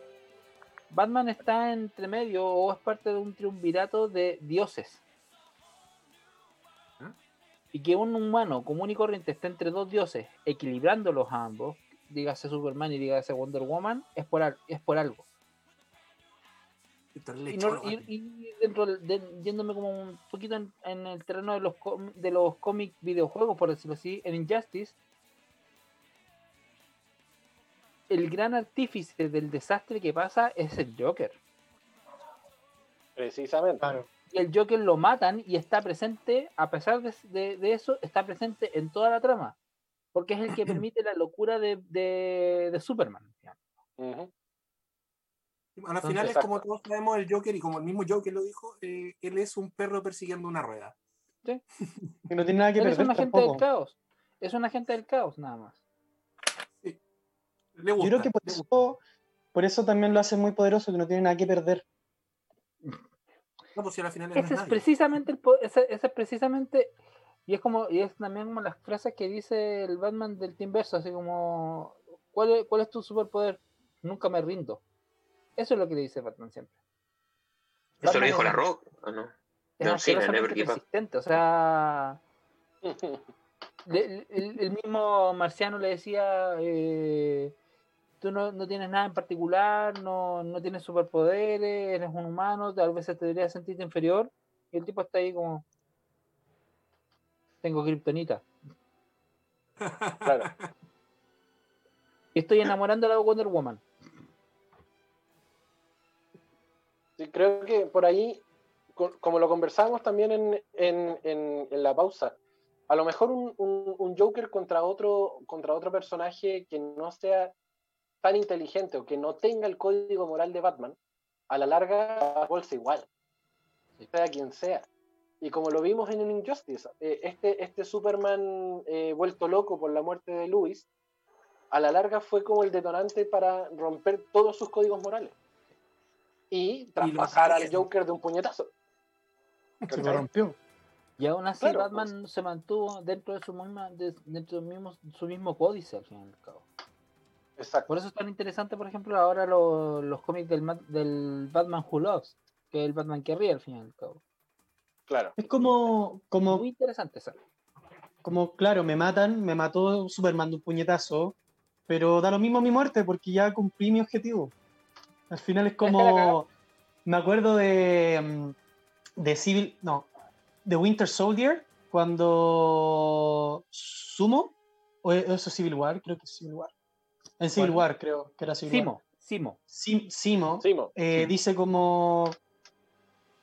Batman está entre medio o es parte de un triunvirato de dioses. ¿Ah? Y que un humano común y corriente esté entre dos dioses, equilibrándolos a ambos, dígase Superman y dígase Wonder Woman, es por, es por algo. Y, dentro yéndome como un poquito en, el terreno de los, de los cómics videojuegos, por decirlo así, en Injustice, el gran artífice del desastre que pasa es el Joker. Precisamente. Y el Joker lo matan y está presente, a pesar de, eso, está presente en toda la trama. porque es el que permite la locura de, de, de Superman. Bueno, al final es como todos sabemos el Joker y como el mismo Joker lo dijo, eh, él es un perro persiguiendo una rueda. ¿Sí? Y no tiene nada que Él perder es un agente tampoco. del caos. Es un agente del caos, nada más. Le Yo creo que por eso, por eso también lo hace muy poderoso, que no tiene nada que perder. No, pues si al final no Ese es nadie. precisamente el ese, ese es precisamente y es como y es también como las frases que dice el Batman del Team Verso, así como ¿cuál es, cuál es tu superpoder? Nunca me rindo. Eso es lo que le dice Batman siempre. Eso lo dijo es- la Rock, ¿o no? Es Cena, asquerosamente Never persistente, o sea, le- el, el mismo marciano le decía eh, tú no, no tienes nada en particular, no, no tienes superpoderes, eres un humano, tal vez te deberías sentirte inferior. Y el tipo está ahí como tengo kriptonita. Claro. Y estoy enamorando a la Wonder Woman. Sí, creo que por ahí, co- como lo conversábamos también en, en- en- en la pausa, a lo mejor un, un- un Joker contra otro, contra otro personaje que no sea tan inteligente o que no tenga el código moral de Batman, a la larga bolsa igual, sea quien sea. Y como lo vimos en un Injustice, eh, este, este Superman eh, vuelto loco por la muerte de Luis, a la larga fue como el detonante para romper todos sus códigos morales y traspasar al. Joker de un puñetazo. Se lo rompió. Y aún así Claro, Batman se mantuvo dentro de su misma, de- dentro mismo, su mismo códice al fin y al cabo. Exacto. Por eso es tan interesante, por ejemplo, ahora lo- los cómics del, Ma- del Batman Who Loves, que es el Batman que ríe al fin y al cabo. Claro. Es como, como, Muy interesante esa. como, claro, me matan, me mató Superman de un puñetazo, pero da lo mismo mi muerte porque ya cumplí mi objetivo. Al final es como, me acuerdo de, mm, de Civil, no, de Winter Soldier, cuando Sumo, o eso es Civil War, creo que es Civil War. En Civil. War creo que era Civil War. Simo, Simo. Sim- Simo, Simo. eh, dice como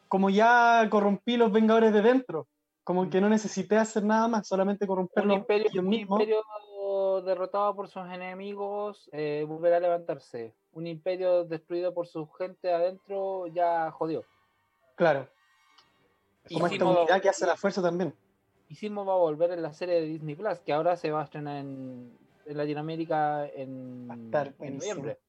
como ya corrompí los Vengadores de dentro, como que no necesité hacer nada más, solamente Un corromperlos imperio, ellos un imperio derrotado por sus enemigos eh, volverá a levantarse. Un imperio destruido por su gente adentro ya jodió. Claro. Y Como esta Simo- unidad que hace la fuerza también. Y Simo va a volver en la serie de Disney Plus, que ahora se va a estrenar en, en Latinoamérica en, Va a estar en noviembre.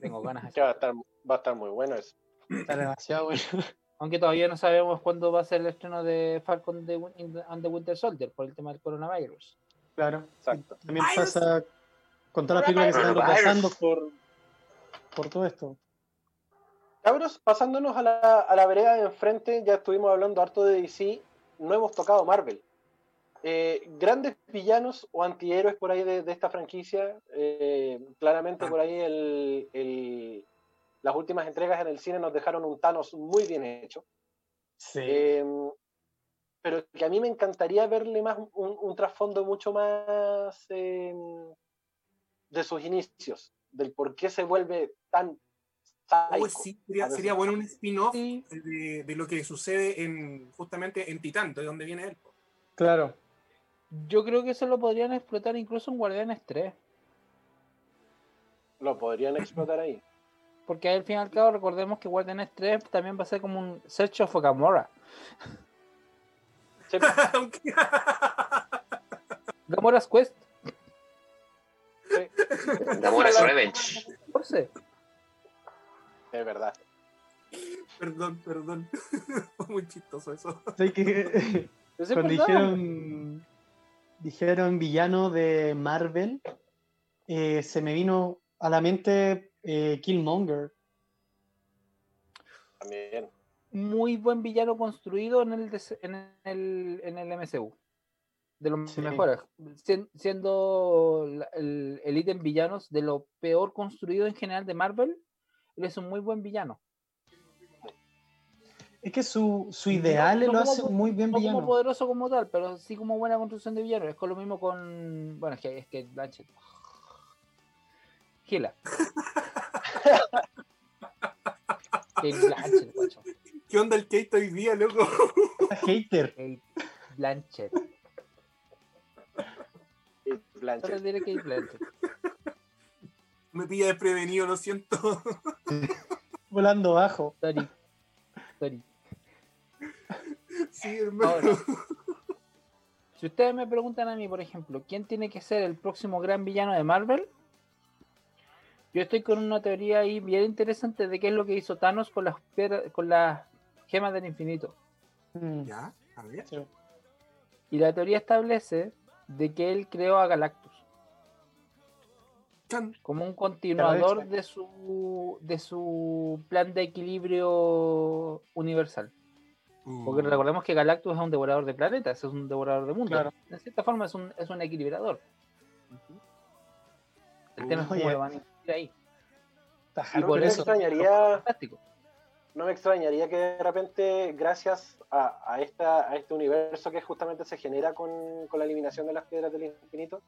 Tengo ganas de va a estar, va a estar muy bueno eso. Está demasiado bueno. Aunque todavía no sabemos cuándo va a ser el estreno de Falcon the- and the Winter Soldier por el tema del coronavirus. Claro. Exacto. También pasa con todas las películas que se están retrasando por, por todo esto. Cabros, pasándonos a la, a la vereda de enfrente, ya estuvimos hablando harto de DC, no hemos tocado Marvel. Eh, grandes villanos o antihéroes por ahí de, de esta franquicia, eh, claramente por ahí el, el- las últimas entregas en el cine nos dejaron un Thanos muy bien hecho. Sí. Eh, pero que a mí me encantaría verle más un, un trasfondo mucho más eh, de sus inicios, del por qué se vuelve tan Oh, sí, sería, bueno un spin-off Sí. de, de lo que sucede en justamente en Titán, de donde viene él. Claro. Yo creo que eso lo podrían explotar incluso en Guardianes 3. Lo podrían explotar ahí. Porque al fin y al cabo recordemos que Guardianes 3 también va a ser como un Search of Gamora. Sí, Gamora's Quest. sí, Gamora's Revenge. 14. es verdad. perdón, perdón. Fue muy chistoso eso. Sé que cuando verdad. dijeron, dijeron villano de Marvel, eh, se me vino a la mente eh, Killmonger. También. Muy buen villano construido en el, en el, en el MCU. De los Sí. mejores. Sien- siendo el, el ítem villanos de lo peor construido en general de Marvel, él es un muy buen villano. Es que su, su ideal no lo como hace muy bien No como villano. poderoso como tal, pero sí como buena construcción de villano. Es con lo mismo con. Bueno, es que es que Blanchett. Gila. Kate Blanchett, guacho. ¿Qué onda el Kate hoy día, loco? Hater. Kate Blanchett. Blanchett. Solo diré Kate Blanchett. Me pilla desprevenido, lo siento. Volando bajo. Sorry. Sorry. Sí, hermano. Ahora, si ustedes me preguntan a mí, por ejemplo, ¿quién tiene que ser el próximo gran villano de Marvel? Yo estoy con una teoría ahí bien interesante de qué es lo que hizo Thanos con las piedras- con las gemas del infinito. Mm, Ya, a ver. sí. Y la teoría establece de que él creó a Galactus Chan. como un continuador de su de su plan de equilibrio universal. Porque Uh, recordemos que Galactus es un devorador de planetas, es un devorador de mundos. Claro. De cierta forma es un, es un equilibrador. El tema es cómo van a incluir ahí. Y por me eso extrañaría-. No me extrañaría que de repente, gracias a, a esta, a este universo que justamente se genera con, con la eliminación de las piedras del infinito,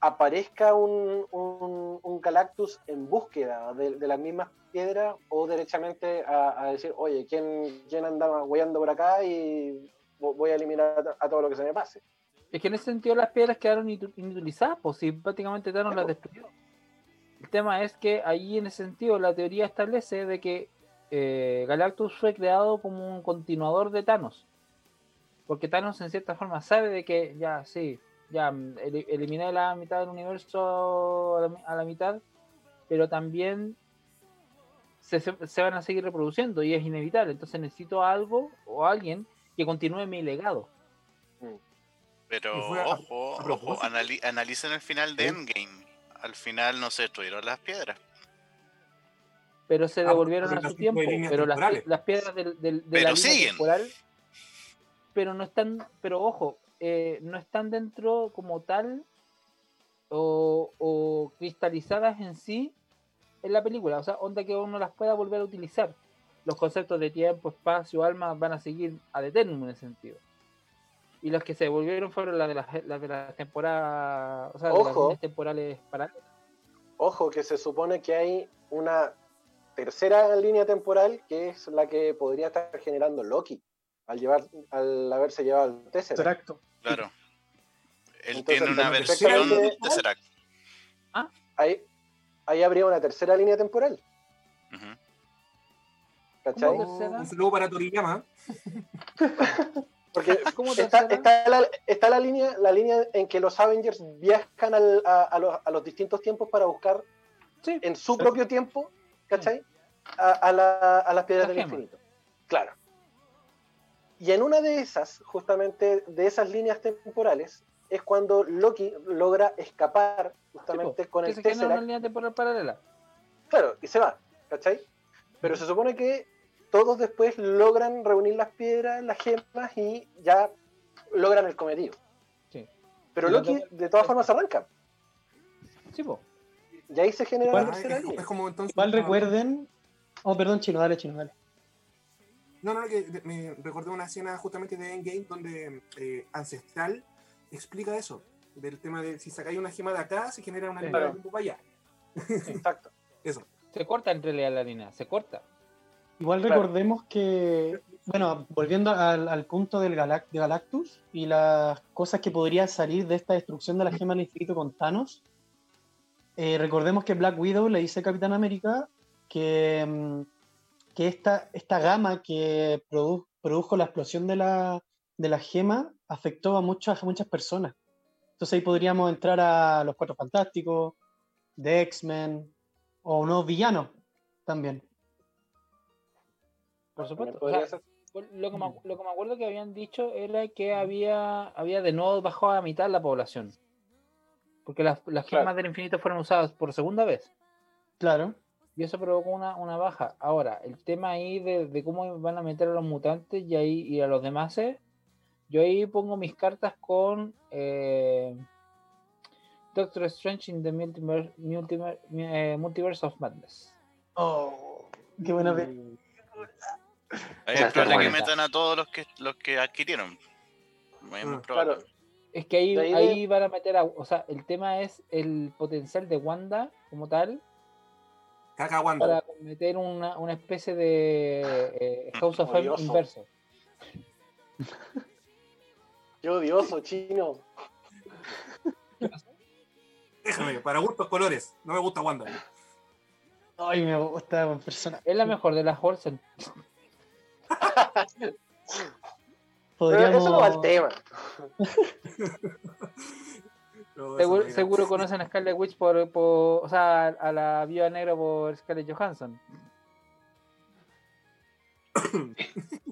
aparezca un, un, un Galactus en búsqueda de, de las mismas piedras o derechamente a, a decir, oye, ¿quién, quién anda hueando por acá y vo- voy a eliminar a, todo lo que se me pase? Es que en ese sentido las piedras quedaron inutilizadas, pues si prácticamente Thanos las destruyó. El tema es que ahí en ese sentido la teoría establece de que eh, Galactus fue creado como un continuador de Thanos. Porque Thanos en cierta forma sabe de que ya, sí, ya mm, eli- eliminé la mitad del universo a la, mi- a la mitad, pero también se, se- van a seguir reproduciendo y es inevitable. Entonces necesito algo o alguien que continúe mi legado. Pero fue a- ojo, anali- analicen el final de ¿Sí? Endgame. Al final no se destruyeron las piedras. pero se Ah, devolvieron a su tiempo. Pero las, las piedras del, del- de Pero la siguen. temporal, pero no están, pero ojo, eh, no están dentro como tal o, o cristalizadas en sí en la película. O sea, onda que uno las pueda volver a utilizar. Los conceptos de tiempo, espacio, alma van a seguir a eternum en ese sentido. Y las que se devolvieron fueron las de las, las de las temporadas, o sea, de las Ojo. líneas temporales paralelas. Ojo, que se supone que hay una tercera línea temporal que es la que podría estar generando Loki al llevar al haberse llevado el Tesseract. Exacto. Claro. Él Entonces, tiene una versión de Tesseract. Ahí, ahí habría una tercera línea temporal. ¿cachai? Un saludo para Toriyama. Porque ¿Cómo está, está la, está la línea la línea en que los Avengers viajan al- a, a los, a los distintos tiempos para buscar Sí. en su propio tiempo, ¿cachai? A, a la- a las piedras La del gema. infinito. Claro. Y en una de esas, justamente de esas líneas temporales, es cuando Loki logra escapar justamente Sí, con que el se genera una Tesseract. línea temporal paralela. Claro, y se va, ¿cachai? Pero se supone que todos después logran reunir las piedras, las gemas y ya logran el cometido. Sí. Pero Loki de todas formas se arranca. Sí, po. Y ahí se genera la tercera línea. es como entonces. Igual recuerden. Oh, perdón, chino, dale, chino, dale. No, no, que me recordé una escena justamente de Endgame donde eh, Ancestral explica eso. Del tema de si sacáis una gema de acá, se genera una Sí. línea de tiempo para allá. Exacto. Eso. Se corta en realidad la línea, se corta. Igual Claro. recordemos que, bueno, volviendo al, al punto del Galac- de Galactus y las cosas que podrían salir de esta destrucción de la gema del infinito con Thanos, eh, recordemos que Black Widow le dice a Capitán América que, mm, que esta, esta gama que produ- produjo la explosión de la, de la gema afectó a muchas, a muchas personas. Entonces ahí podríamos entrar a los Cuatro Fantásticos, de X-Men o unos villanos también. Por supuesto. O sea, lo, que me, lo que me acuerdo que habían dicho era que había, había de nuevo bajado a mitad la población. Porque las, las Claro. gemas del infinito fueron usadas por segunda vez. Claro. Y eso provocó una, una baja. Ahora, el tema ahí de, de cómo van a meter a los mutantes y, ahí, y a los demás, eh, yo ahí pongo mis cartas con eh, Doctor Strange in the Multiverse, Multiver- eh, Multiverse of Madness. Oh, qué buena pe- Ahí Esa es probable que metan a todos los que los que adquirieron. Muy, muy probable. Claro. Es que ahí, ahí ahí, de- van a meter a. O sea, el tema es el potencial de Wanda como tal Caca Wanda. para meter una, una especie de eh, House of Odioso. inverso. Qué odioso, chino. Déjame, para gustos colores. No me gusta Wanda. Ay, me gusta un personaje. Es la mejor de las Olsen. Pero eso no va al tema. Seguro, conocen a Scarlet Witch por, por- O sea, a la viuda negra por Scarlett Johansson.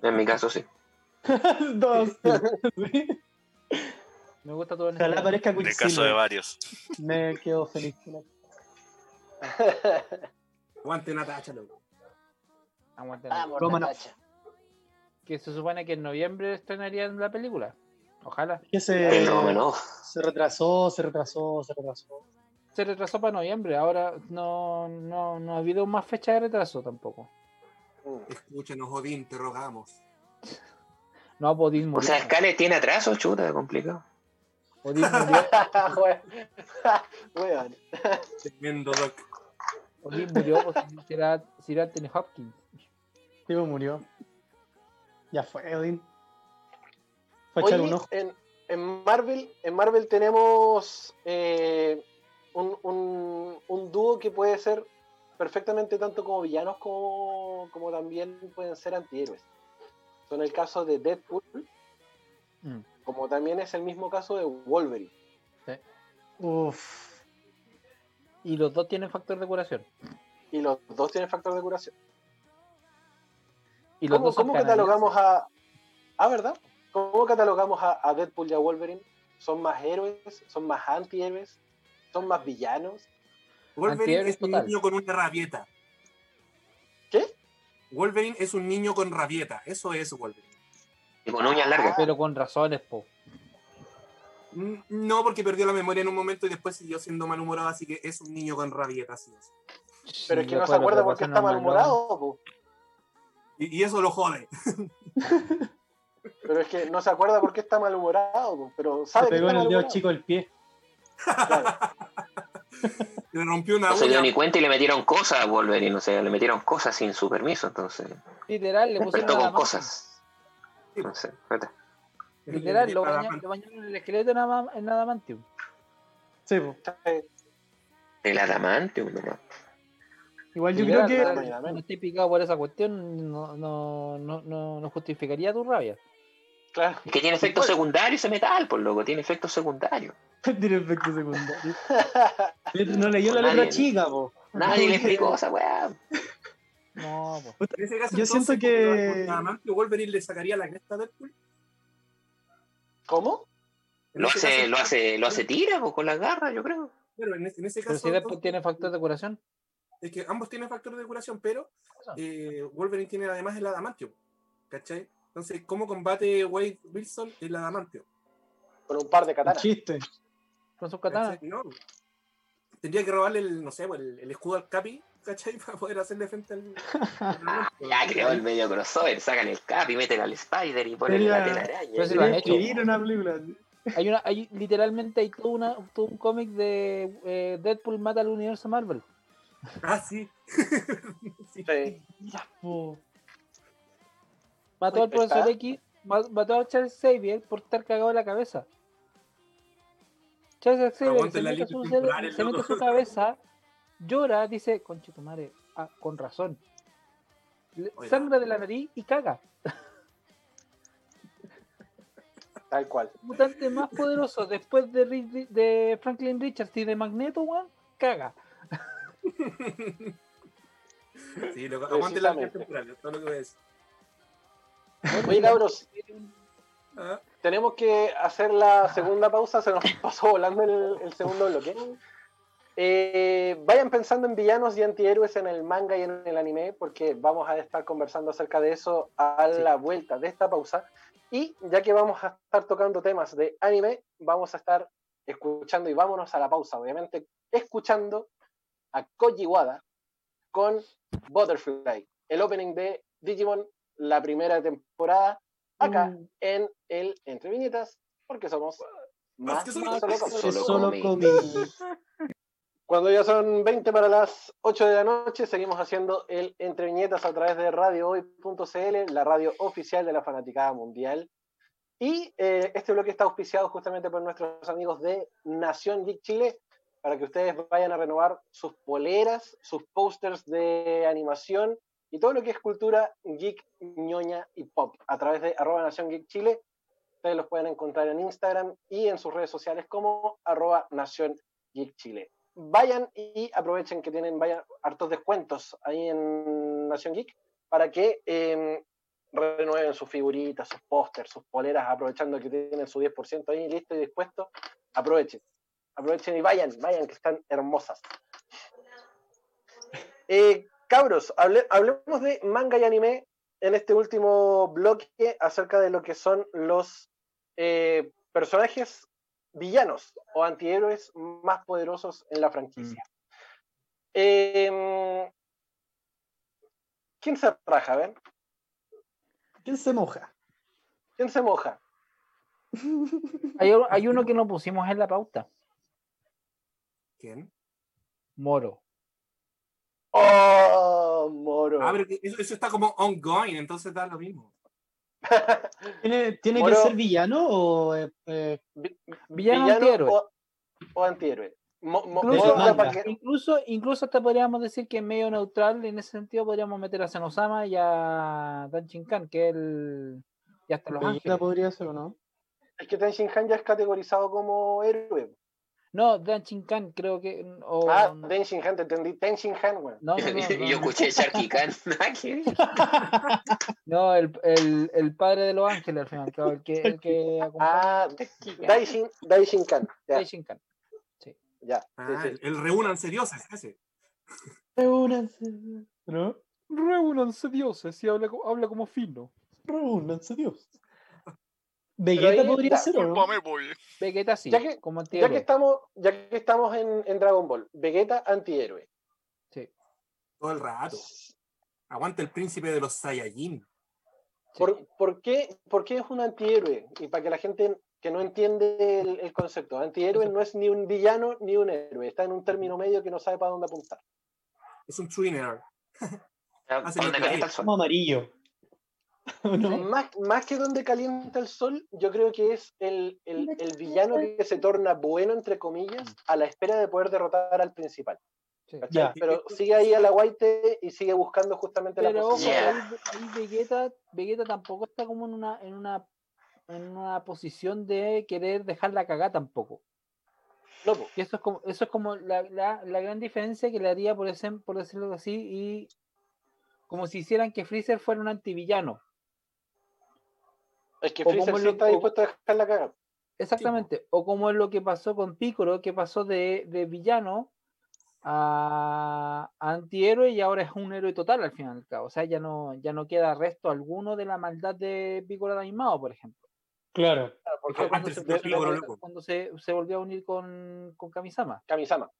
En mi caso, sí. Dos. Sí. Me gusta todo en Ojalá aparezca En el caso de varios. Me quedo feliz. Aguante Natacha, loco. Aguanten. Vamos, ¿Cómo no? Natacha. Que se supone que en noviembre estrenarían la película. Ojalá. Que se, Fenómeno. se retrasó, se retrasó, se retrasó. Se retrasó para noviembre. Ahora no, no, no ha habido más fecha de retraso tampoco. Mm. Escúchanos, Odín, te rogamos. No ha podido O sea, Scarlett tiene atraso, chuta, complicado. Odín murió, Weón. Tremendo doc. Odín murió por Sir An- Sir Anthony Hopkins. Tipo murió. Ya fue, Odin. Un ojo. en, en Marvel, en Marvel tenemos eh, un, un, un dúo que puede ser perfectamente tanto como villanos como, como también pueden ser antihéroes. Son el caso de Deadpool, Mm. como también es el mismo caso de Wolverine. Uf. Y los dos tienen factor de curación. Y los dos tienen factor de curación. Y los ¿Cómo, dos cómo catalogamos a... Ah, ¿verdad? ¿Cómo catalogamos a, a Deadpool y a Wolverine? ¿Son más héroes? ¿Son más antihéroes? ¿Son más villanos? Wolverine es un total. niño con una rabieta. ¿Qué? Wolverine es un niño con rabieta. Eso es Wolverine. Y con uñas largas. Pero con razones, po. Mm, No, porque perdió la memoria en un momento y después siguió siendo malhumorado, así que es un niño con rabieta, así es. Pero es que no se acuerda por qué operación está malhumorado. po. Y, y eso lo jode. Pero es que no se acuerda por qué está malhumorado. Pero Se sabe que pegó está en el dedo chico del pie. Claro. Le rompió una No se dio ni cuenta y le metieron cosas a Wolverine, o sea, le metieron cosas sin su permiso, entonces. Literal, le pusieron con cosas. No sé. Literal, lo bañaron, le bañaron el esqueleto en, adama- en adamantium. Sí, po. El adamantium, nomás. Igual yo Literal, creo que. No estoy picado por esa cuestión, no, no, no, no justificaría tu rabia. Claro. Es que tiene efectos secundarios ese metal, por loco, tiene efectos secundarios. Tiene efecto secundario. No leyó la letra chica, po. Nadie le explicó esa weá. No, po. En ese caso, Yo siento que- Adamantio, Wolverine le sacaría la cresta a Deadpool. ¿Cómo? Lo hace, caso- lo hace, lo hace tira pues, con las garras, yo creo. Claro, en, ese- en ese Pero caso, si entonces, tiene factor de curación, es que ambos tienen factor de curación, pero eh, Wolverine tiene además el adamantio. ¿Cachai? Entonces, ¿cómo combate Wade Wilson el adamantio? Con un par de Un katanas. chiste. con sus katanas. No. Tendría que robarle el, no sé, pues, el, el escudo al Capi, ¿cachai? Para poder hacerle frente al. Ya creó el medio crossover, sacan el cap y meten al Spider y ponen la telaraña. Pero si lo han hecho. escribir una película. Hay una, hay literalmente hay todo, una, todo un cómic de eh, Deadpool mata al universo Marvel. Ah, sí. Sí. Sí. Mira, po. Mató al profesor X, ma- mató a Charles Xavier por estar cagado en la cabeza. Charles Xavier se la mete, su, se mete su cabeza, llora, dice, conche tu madre, ah, con razón. Le- Oiga. Sangra de la nariz y caga. Tal cual. Mutante más poderoso después de, Franklin Richards y de Magneto, weón, caga. Sí, loco, aguante la temporal, es todo lo que. Oye, cabros, Ah, tenemos que hacer la segunda pausa. Se nos pasó volando el, el segundo bloque. Eh, vayan pensando en villanos y antihéroes en el manga y en el anime, porque vamos a estar conversando acerca de eso a Sí. la vuelta de esta pausa. Y ya que vamos a estar tocando temas de anime, vamos a estar escuchando y vámonos a la pausa, obviamente, escuchando a Koji Wada con Butterfly, el opening de Digimon, la primera temporada, acá Mm. en el Entre Viñetas, porque somos más que que solo- solo. Cuando ya son 20 para las 8 de la noche, seguimos haciendo el Entre Viñetas a través de radiohoy.cl, la radio oficial de la Fanaticada Mundial. Y eh, este bloque está auspiciado justamente por nuestros amigos de Nación Geek Chile, para que ustedes vayan a renovar sus poleras, sus posters de animación y todo lo que es cultura geek, ñoña y pop a través de arroba Nación Geek Chile. Ustedes los pueden encontrar en Instagram y en sus redes sociales como arroba Nación Geek Chile. Vayan y aprovechen que tienen hartos descuentos ahí en Nación Geek para que eh, renueven sus figuritas, sus pósters, sus poleras, aprovechando que tienen su 10% ahí listo y dispuesto. Aprovechen aprovechen y vayan, vayan, que están hermosas. Eh, cabros, hablemos de manga y anime en este último bloque acerca de lo que son los eh, personajes villanos o antihéroes más poderosos en la franquicia. Em, ¿Quién se raja, ven? ¿Quién se moja? ¿Quién se moja? Hay, hay, uno que no pusimos en la pauta. ¿Quién? Moro. Oh, Moro. Ah, eso, está como ongoing, entonces da lo mismo. ¿Tiene, que ser villano o eh, eh, villano, antihéroe? O, antihéroe. incluso, incluso, hasta podríamos decir que es medio neutral, en ese sentido podríamos meter a Senosama y a Dan Shinkan, que es el. Y hasta los ángeles. podría ser o no? Es que Dan Shinkan ya es categorizado como héroe. No, Dan Khan, creo que. O... Ah, Dan Khan, te entendí. Dan Khan, güey. No, no, no, Yo escuché Sharky Khan. no, el, el, el, padre de los ángeles, al final, el que, el que Ah, Daishin, Daishin Khan. Daishin Khan. Sí. Ya. Ah, sí, sí. El reúnanse dioses, ese. Reúnanse. ¿No? Reúnanse dioses y habla, habla como fino. Reúnanse dioses. Vegeta podría ser, ¿o no? Vegeta sí, ya que, como ya que estamos, ya que estamos en, en Dragon Ball, Vegeta antihéroe. Sí. Todo el rato. Aguanta el príncipe de los Saiyajin. ¿Por, ¿por, qué, ¿Por, qué, es un antihéroe? Y para que la gente que no entiende el, el concepto, antihéroe no es ni un villano ni un héroe, está en un término medio que no sabe para dónde apuntar. Es un twinner. Como Más, más, que donde calienta el sol, yo creo que es el, el, el, villano que se torna bueno, entre comillas, mm. a la espera de poder derrotar al principal. Pero sigue ahí a la White y sigue buscando justamente la posición. Vegeta, Vegeta tampoco está como en una, en una en una posición de querer dejar la cagada tampoco. No, eso es como, eso es como la, la, la, gran diferencia que le haría, por, ese, por decirlo así, y como si hicieran que Freezer fuera un antivillano. Es que Freezer sí está dispuesto a dejar la cagada. Exactamente. O como es lo que pasó con Piccolo, que pasó de, de villano a, antihéroe y ahora es un héroe total al final del cabo. O sea, ya no, ya no queda resto alguno de la maldad de Piccolo animado, por ejemplo. Claro. porque cuando, se, cuando se, se, volvió a unir con, con Kamisama. Kamisama.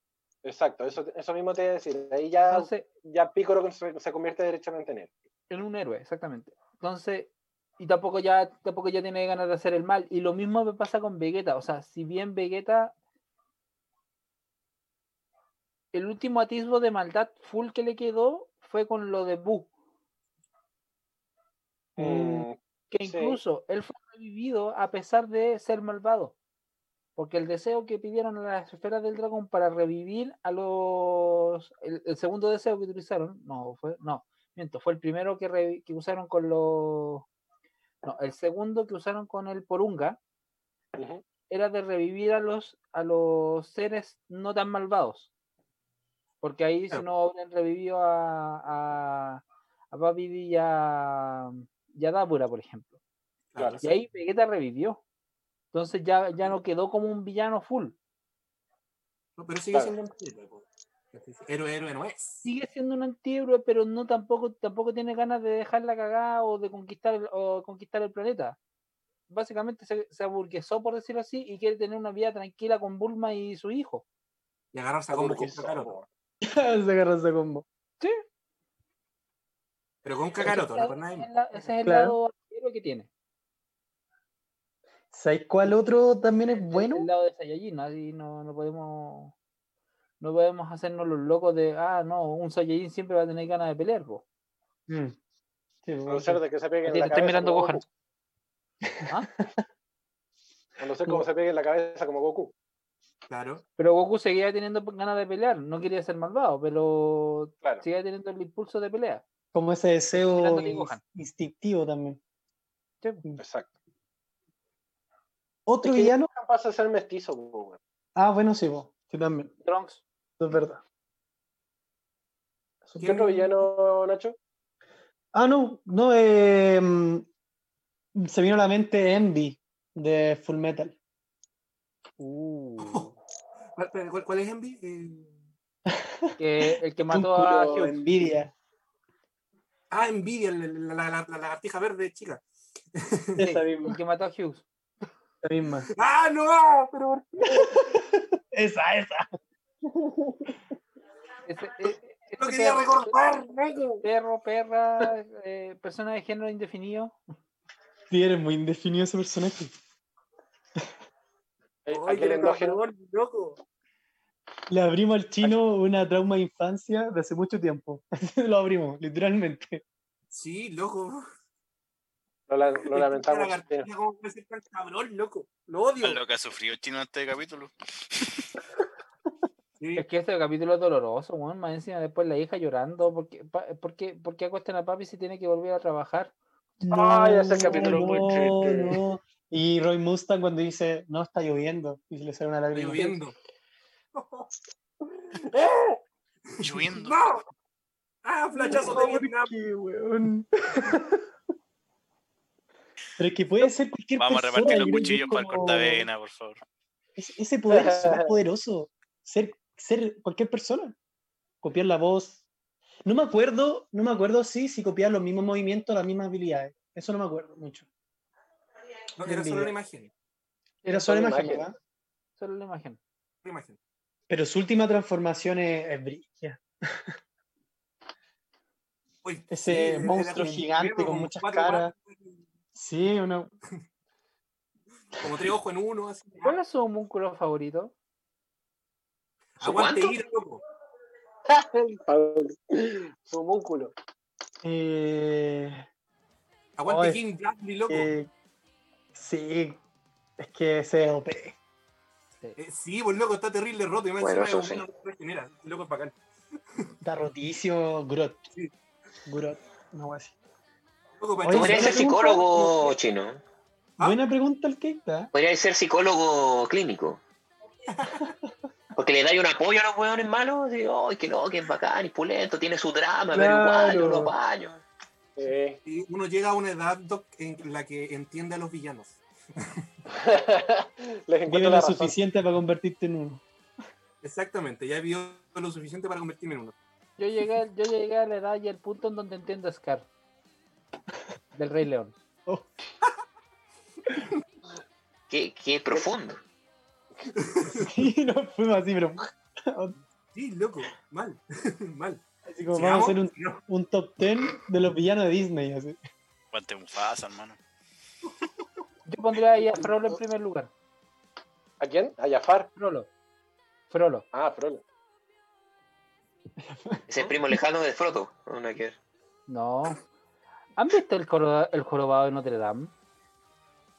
Exacto, eso, eso mismo te iba a decir. Ahí ya, Entonces, ya Piccolo se, se convierte derechamente en él. En un héroe, exactamente. Entonces, y tampoco ya, tampoco ya tiene ganas de hacer el mal. Y lo mismo me pasa con Vegeta. O sea, si bien Vegeta. El último atisbo de maldad full que le quedó fue con lo de Buu. Mm, que incluso él fue revivido a pesar de ser malvado. Porque el deseo que pidieron a las esferas del dragón para revivir a los. El, segundo deseo que utilizaron, no, fue. No, miento, fue el primero que, que usaron con los no, el segundo que usaron con el Porunga era de revivir a los, a los seres no tan malvados. Porque ahí si no habrían revivido a, a, a Babidi y a, y Dabura, por ejemplo. y ahí Vegeta revivió. Entonces ya, ya no quedó como un villano full. No, pero sigue siendo un Héroe, héroe no es. Sigue siendo un antihéroe, pero no tampoco, tampoco tiene ganas de dejar la cagada o de conquistar el, o conquistar el planeta. Básicamente se, se, aburguesó, por decirlo así, y quiere tener una vida tranquila con Bulma y su hijo. Y agarrarse a combo con Kakaroto. se agarrarse a combo. Sí. Pero con Kakaroto, no con nadie. Ese es el lado antihéroe que tiene. ¿Sabes cuál otro también es bueno? El, lado de Saiyajin, así no, no podemos no podemos hacernos los locos de, ah, no, un Saiyajin siempre va a tener ganas de pelear, po. Mm. Sí, a no ser de que se pegue en la cabeza. mirando Gohan. ¿Ah? A no ser como se pegue en la cabeza como Goku. Claro. Pero Goku seguía teniendo ganas de pelear, no quería ser malvado, pero Claro. seguía teniendo el impulso de pelea. Como ese deseo instintivo también. Sí. Exacto. Otro Es que villano. Pasa a ser mestizo. Ah, bueno, sí, vos. Sí, también. Trunks. Eso es verdad. ¿Qué otro villano, Nacho? Ah, no, no, eh, mm, se vino a la mente Envy de Full Metal. Uh, ¿Cuál, cuál- cuál es Envy? Eh, que el que mató a Hugh. envidia. Ah, Envidia, la, la, la, la- la lagartija verde chica. Esa El misma, que mató a Hughes. esa misma. ¡Ah, no! Pero. Esa, esa. Ese, e- ese no quería perro- recordar, loco. Perro, perra, eh, persona de género indefinido. Sí, eres muy indefinido ese personaje. Eh, Ay, qué loco. Le abrimos al chino una trauma de infancia de hace mucho tiempo. Lo abrimos, literalmente. Sí, loco. Lo, la- lo lamentamos. La lagartija, ¿Cómo puede ser tan cabrón, loco? Lo odio. Lo que ha sufrido el chino en este capítulo. Sí. Es que este capítulo es doloroso, weón. Más encima después la hija llorando. porque pa- ¿Por qué, por qué acuestan a papi si tiene que volver a trabajar? Ay, ese capítulo es muy triste. no. Y Roy Mustang cuando dice, no, está lloviendo. Y se le sale una Está lágrima. lloviendo. Lloviendo. ¡No! ¡Ah, flachazo de ¿Por Vietnam! qué, weón? Pero es que puede ser cualquier Vamos a repartir los cuchillos para el cortavena, por favor. Ese ese poder es poderoso. Ser, ser cualquier persona. Copiar la voz. No me acuerdo, no me acuerdo si, si copiar los mismos movimientos, las mismas habilidades. Eso no me acuerdo mucho. No, era solo una imagen. Era Solo solo imagen, imagen. ¿verdad? Solo la imagen. Una imagen. Pero su última transformación es, es. Uy, Ese sí, monstruo gigante con muchas cuatro caras. Sí, uno. Como tres ojos en uno, así. ¿Cuál es su homúnculo favorito? ¿Su Aguante ira, loco. Su músculo. Eh, Aguante Ay, King Bradley, loco. eh, sí, es que ese es OP. Eh, sí, pues loco, está terrible roto. Y me Bueno, eso de una regenera. Loco es bacán. Está rotísimo Grot. Sí. Grot, no voy a decir. Loco, para Oye, Podría ser pregunta? psicólogo chino. ¿Ah? Buena pregunta el Keita. Podría ser psicólogo clínico. Porque le dais un apoyo a los hueones malos. Y, ¡ay, que no, que es bacán y pulento! Tiene su drama, pero igual, yo Claro. lo baño. Eh, Y uno llega a una edad, Doc, en la que entiende a los villanos. Les Vive lo suficiente para convertirte en uno. Exactamente, ya he vivido lo suficiente para convertirme en uno. Yo llegué, yo llegué a la edad y al punto en donde entiendo a Scar. Del Rey León. Qué, qué profundo. Sí, no fuimos así, pero. Sí, loco, mal, mal. Así como vamos a hacer un, No, un top 10 de los villanos de Disney. Así. Guante Mufasa, hermano. Yo pondría ahí a Frollo en primer lugar. ¿A quién? A Jafar. Frollo. Frollo. Ah, Frollo. Es el primo lejano de Frodo. No, nada que ver. No. ¿Han visto el, el jorobado de Notre Dame?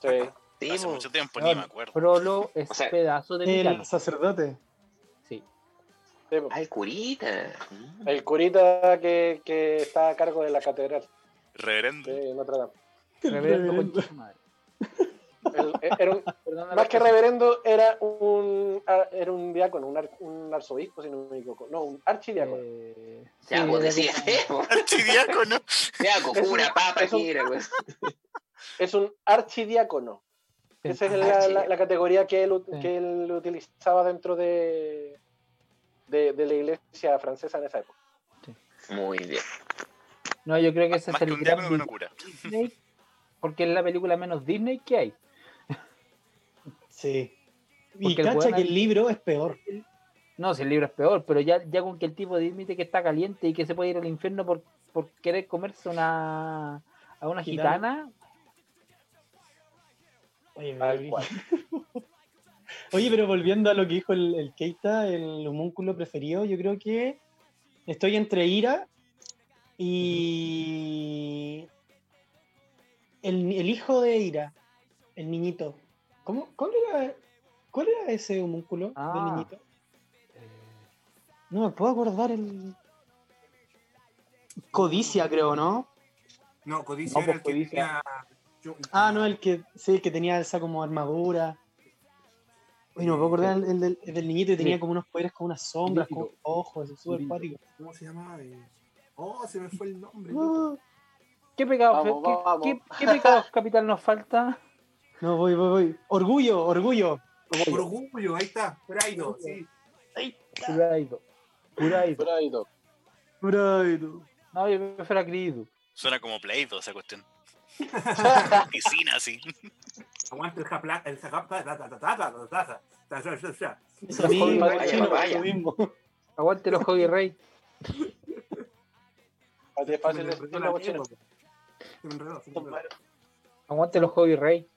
Sí. Sí, Hace mucho tiempo, ni me acuerdo. Frollo es O sea, pedazo de. El sacerdote. Sí. Ah, el curita. Mm. El curita que, que está a cargo de la catedral Reverendo. de Notre Dame. Reverendo madre. El- era un- Perdona la más que reverendo, era un, era un diácono, un, ar- un arzobispo, si no me equivoco. No, un archidiácono. Eh, sí, vos era decías, como- eh. Archidiácono. Cocura, un- papa, es un- quiera, pues. Es un archidiácono. Esa es la, la- la categoría que él, Sí. que él utilizaba dentro de, de, de la iglesia francesa en esa época. Muy bien. No, yo creo que ese es que el un gran diácono que no cura. Disney, porque es la película menos Disney que hay. Sí. Y Porque el cacha que el libro es peor. No, si el libro es peor, pero ya, ya con que el tipo admite que está caliente y que se puede ir al infierno por, por querer comerse una a una Gitana. gitana, Oye, Tal pero- cual. Oye, pero volviendo a lo que dijo el, el Keita, el homúnculo preferido, yo creo que estoy entre Ira y el, el hijo de Ira, el niñito. ¿Cómo, cómo era? ¿Cuál era ese homúnculo Ah. del niñito? Eh, No me puedo acordar el. Codicia, creo, ¿no? No, Codicia No, era pues, el que Codicia. tenía. Yo- Ah, no, el que. Sí, el que tenía esa como armadura. Uy, no me puedo acordar el, el del, el del niñito y tenía Sí. como unos poderes con unas sombras, con ojos, súper Líquido. cuático. ¿Cómo se llama? Eh, Oh, se me fue el nombre. Ah. ¿Qué pecado, Vamos, qué, vamos. qué- qué pecado capital nos falta? No, voy, voy, voy. Orgullo, orgullo. Orgullo, ahí está. Praido, sí. Puraido. Puraido. Por ahí, todo. Praido. No, yo prefiero a. Suena como Play 2 esa cuestión. Piscina, sí. Aguanta el japlá, el mismo. Aguante los Hobby Rey. Aguante los Hobby Rey.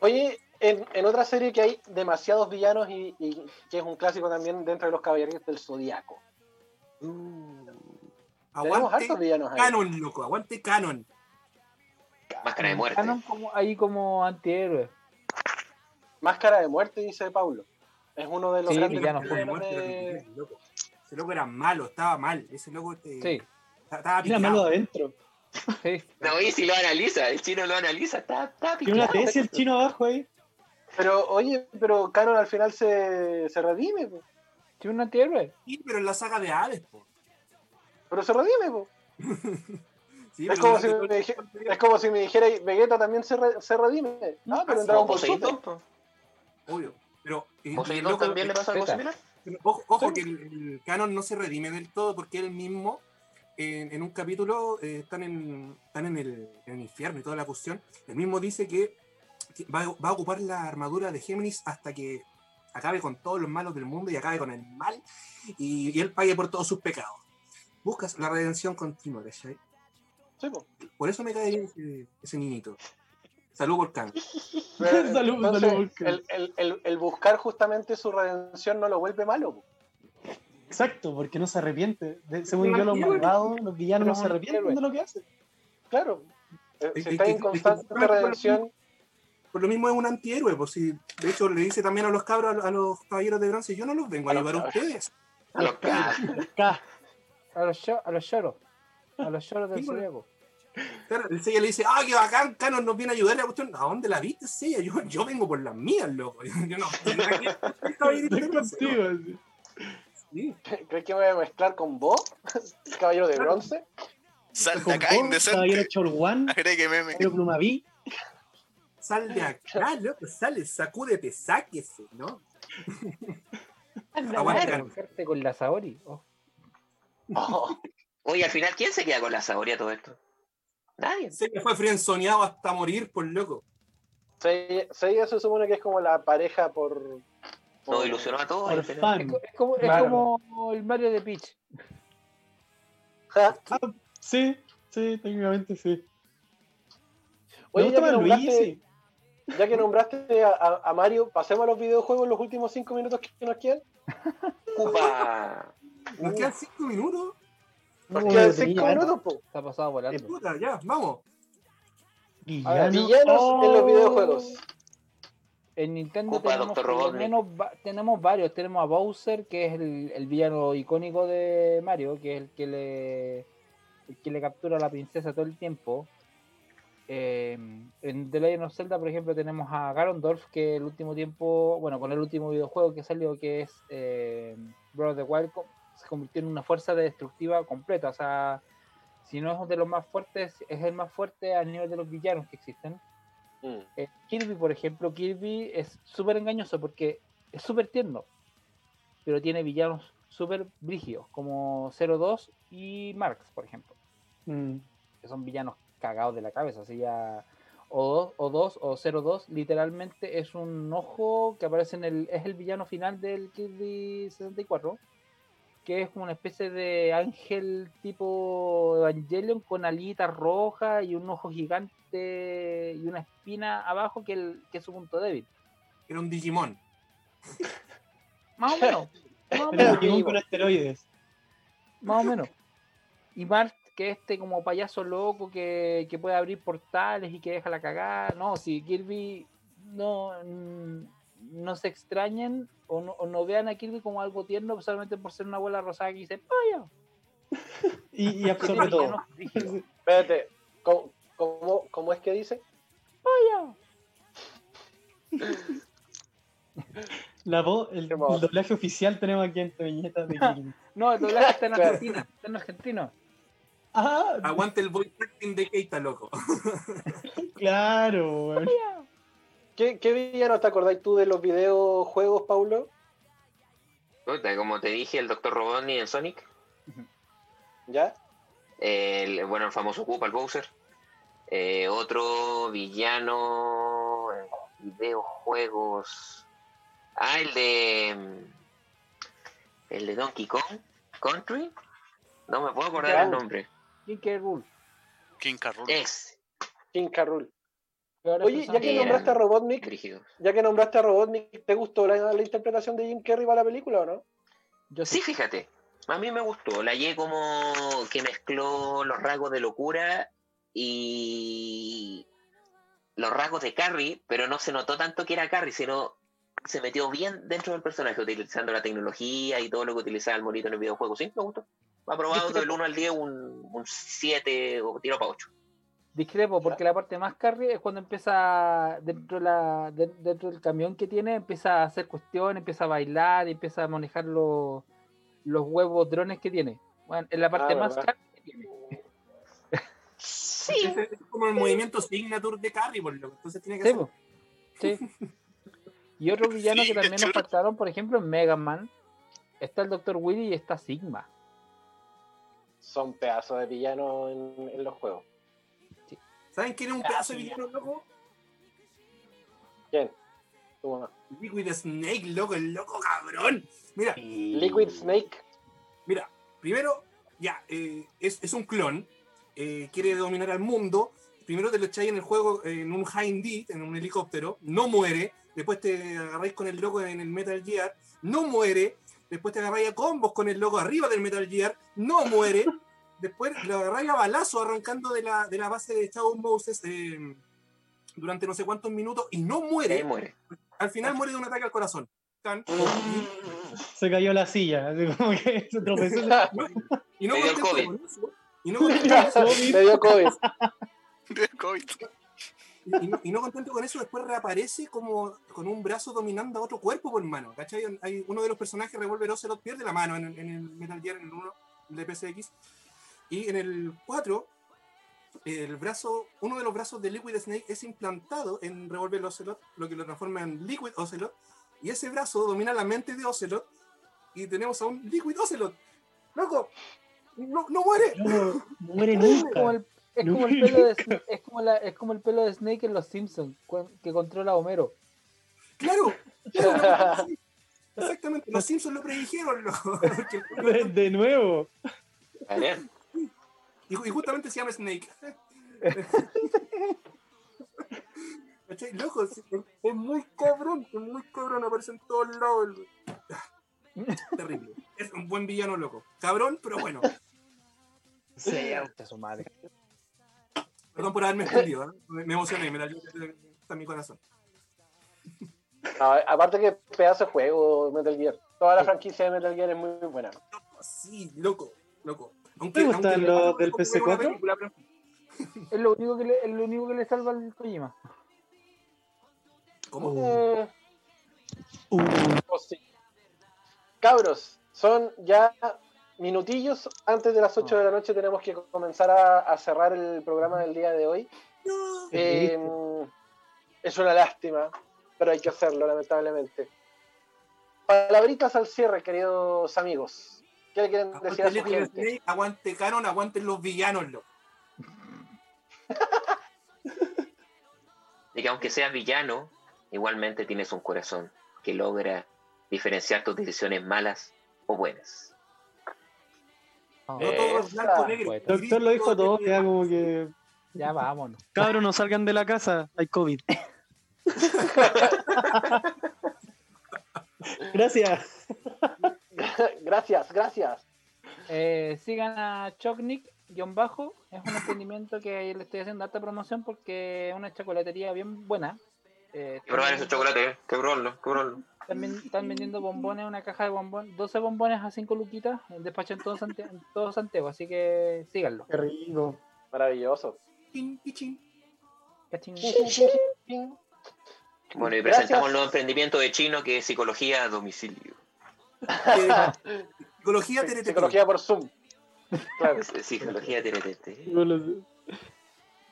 Oye, en, en, otra serie que hay demasiados villanos y, y, que es un clásico también dentro de los caballeros del Zodíaco. Mm. Aguante villanos ahí. Canon, loco, aguante Canon. Máscara de muerte. Canon como, ahí como antihéroe. Máscara de muerte, dice Paulo. Es uno de los Sí, grandes villano, Máscara de villanos muerte, de- loco, loco. Ese loco era malo, estaba mal. Ese loco eh, Sí, estaba Era picado. malo de adentro. sí. No, y si lo analiza, el chino lo analiza, está, está Tiene una picado. tesis el chino abajo ahí. Pero, oye, pero Canon al final se, se redime, po. ¿Tiene un antihéroe? Sí, pero en la saga de Hades, po. pero se redime, po. Sí, Es pero como, si me dije- es como si me dijera Vegeta también se, re- se redime. Ah, pero en Dragon Ball Super. Obvio. Pero, eh, Poseidón loco, también le pasa algo similar. Ojo, ojo que el, el canon no se redime del todo porque él mismo en, en un capítulo eh, están, en, están en, el, en el infierno y toda la cuestión. Él mismo dice que, que va, va a ocupar la armadura de Géminis hasta que acabe con todos los malos del mundo y acabe con el mal y, y él pague por todos sus pecados. Buscas la redención continua, ¿cachai? Sí, po. Por eso me cae bien ese, ese niñito. Salud por Canon. Pero, Salud, entonces, salud, Volcán. el, el, el, el buscar justamente su redención no lo vuelve malo. po. Exacto, porque no se arrepiente. De- según yo, los malvados, los villanos no se arrepienten de lo que hacen. Claro. Eh, Es- Si es está que- en es que- constante redención, Por lo mismo es un antihéroe, pues si, de hecho le dice también a los cabros, a los caballeros de bronce, yo no los vengo a ayudar a cabros. ustedes. A los ca- Acá. A los, cho- a los lloros. A los lloros del Sí, bueno. zodiaco. Claro, el Seiya le dice, ah, qué bacán, Canon nos viene a ayudar. La cuestión, ¿a dónde la viste, Seiya? Yo, yo vengo por las mías, loco. Yo no. Estoy contigo. Sí. ¿crees que me voy a mezclar con vos? Caballero de bronce. Sal de acá, indecente. Caballero meme. Caballero Plumaví. Sal de acá, loco, sale, sacúdete, sáquese, ¿no? Aguante, con la Saori. Oh. Oh, Oye, al final, ¿quién se queda con la saboría todo esto? Nadie. Seiya fue frienzoneado hasta morir, por loco. Seiya se supone que es como la pareja por. por- Nos ilusionó a todos. Es, es como, es Claro. como el Mario de Peach. Ja. Sí, sí, técnicamente sí. Oye, ya que, nombraste, sí. ya que nombraste a, a- a Mario, pasemos a los videojuegos los últimos cinco minutos que nos quedan. Upa. Nos quedan cinco minutos. Tenía cinco minutos, po. Está pasado volando. Puta, ya, vamos. A ver, Villano. villanos en los Oh. videojuegos. En Nintendo tenemos, va- tenemos varios. Tenemos a Bowser, que es el, el villano icónico de Mario, que es el que le, el que le captura a la princesa todo el tiempo. Eh, en The Legend of Zelda, por ejemplo, tenemos a Ganondorf, que el último tiempo, bueno, con el último videojuego que salió, que es eh, Breath of the Wild, se convirtió en una fuerza destructiva completa. O sea, si no es de los más fuertes, es el más fuerte a nivel de los villanos que existen. Mm. Eh, Kirby, por ejemplo, Kirby es súper engañoso porque es súper tierno, pero tiene villanos súper brígidos, como 02 y Marx, por ejemplo, Mm. que son villanos cagados de la cabeza, así ya. O 2 o, 2, o 02 literalmente es un ojo que aparece en el. es el villano final del Kirby 64. Que es como una especie de ángel tipo Evangelion con alitas rojas y un ojo gigante y una espina abajo que, el, que es su punto débil. Era un Digimon. Más o menos. Más o El menos. Digimon con esteroides. Más o menos. Y Mart, que este como payaso loco que, que puede abrir portales y que deja la cagada. No, si Kirby no, mm, no se extrañen o no, o no vean a Kirby como algo tierno solamente por ser una abuela rosada que dice ¡Paya! Y, y absorbe todo. Espérate, ¿cómo, cómo, cómo es que dice? ¡Paya! La voz, el, doblaje oficial tenemos aquí en viñetas de Kirby. No, el doblaje está en. Argentina, está en argentino. Ah, Aguante el voice acting de Keita, loco. claro, weón. ¿Qué, qué villano te acordáis tú de los videojuegos, Paulo? Como te dije, el Dr. Robotnik en Sonic. ¿Ya? El, bueno, el famoso Koopa, el Bowser. Eh, otro villano en videojuegos. Ah, el de. mm, El de Donkey Kong Country. No me puedo acordar el nombre. King. Rool. King Carroll. Es King Carrul. Oye, ya que nombraste a Robotnik, ya que nombraste a Robotnik, ¿te gustó la, la interpretación de Jim Carrey para la película o no? Yo Sí, fíjate. A mí me gustó. La hallé como que mezcló los rasgos de locura y los rasgos de Carrie, pero no se notó tanto que era Carrie, sino se metió bien dentro del personaje, utilizando la tecnología y todo lo que utilizaba el monito en el videojuego. Sí, me gustó. Aprobado Discrepo. del 1 al 10, un, un 7 o tiro para 8. Discrepo, porque la parte más carry es cuando empieza dentro, de la, de- dentro del camión que tiene, empieza a hacer cuestiones, empieza a bailar, empieza a manejar los, los huevos drones que tiene. Bueno, es la parte Ah, más ¿verdad? carry que tiene. Sí. Es como el movimiento signature de Carrie, por loco. Entonces tiene que Sí, ser. Sí. Y otro villano que también nos faltaron, por ejemplo, en Mega Man, está el Dr. Willy y está Sigma. Son pedazos de villanos en, en los juegos. ¿Saben quién es un pedazo de villano, loco? ¿Quién? Tu mamá. Liquid Snake, loco, el loco cabrón. Mira, Liquid Snake. Mira, primero, ya, eh, es, es un clon, eh, quiere dominar al mundo. Primero te lo echáis en el juego en un Hind en un helicóptero, no muere. Después te agarráis con el loco en el Metal Gear, no muere. Después te agarráis a combos con el loco arriba del Metal Gear, no muere. Después lo agarráis a balazo arrancando de la, de la base de Shadow Moses eh, durante no sé cuántos minutos y no muere. muere. Al final muere de un ataque al corazón. Tan- Se cayó la silla, así como que se tropezó. Y no dio COVID. con eso, y no contento con eso, Me dio COVID. COVID. Y no, y no contento con eso, después reaparece como con un brazo dominando a otro cuerpo por mano. ¿Cachai? Hay uno de los personajes, Revolver Ocelot, pierde la mano en, el- en el Metal Gear, en el 1 de PSX. Y en el 4, el brazo, uno de los brazos de Liquid Snake es implantado en Revolver Ocelot, lo que lo transforma en Liquid Ocelot. Y ese brazo domina la mente de Ocelot. Y tenemos a un Liquid Ocelot. ¡Loco! ¡No, no muere! No, no muere Es como nunca. el, es como el pelo de es como la- es como el pelo de Snake en los Simpsons que controla a Homero. ¡Claro! claro, sí. Exactamente, los Simpsons lo predijeron. loco. Porque- De, de nuevo. Y, y justamente se llama Snake. ¿Cachai? Loco, es, es muy cabrón, es muy cabrón, aparece en todos lados. Terrible. Es un buen villano, loco. Cabrón, pero bueno. Sí, a su madre. Perdón por haberme extendido, ¿eh? me, me emocioné, me la está en mi corazón. No, aparte que pedazo de juego Metal Gear. Toda la franquicia de Metal Gear es muy buena. Sí, loco, loco. Aunque, ¿Te gustan aunque- los del como PC4? una película, pero- Es lo único que le, es lo único que le salva al Kojima. ¿Cómo? Mm, Uh, oh, sí. Cabros, son ya minutillos antes de las 8 de la noche. Tenemos que comenzar a, a cerrar el programa del día de hoy. No. Eh, es una lástima, pero hay que hacerlo, lamentablemente. Palabritas al cierre, queridos amigos. ¿Qué le quieren decir a Aguante su gente? Snake, aguante Canon, aguanten los villanos, loco. Y que aunque seas villano, igualmente tienes un corazón que logra diferenciar tus decisiones malas o buenas. No, No todos Esa, blanco, negro. pues. doctor lo dijo todo, queda como que. ya vámonos. Cabros, no salgan de la casa, hay COVID. Gracias. gracias, gracias. Eh, sigan a Chocnick, guion bajo. Es un emprendimiento que le estoy haciendo alta promoción porque es una chocolatería bien buena. Eh, probar ese chocolate, eh. que probarlo, que probarlo. Están, vendiendo bombones, una caja de bombones, 12 bombones a 5 luquitas, en despacho en todo, Santiago, así que síganlo. Qué rico. Maravilloso. Bueno, y presentamos el nuevo emprendimiento de Chino que es psicología a domicilio. psicología Psicología por Zoom. Claro. Psicología TNT.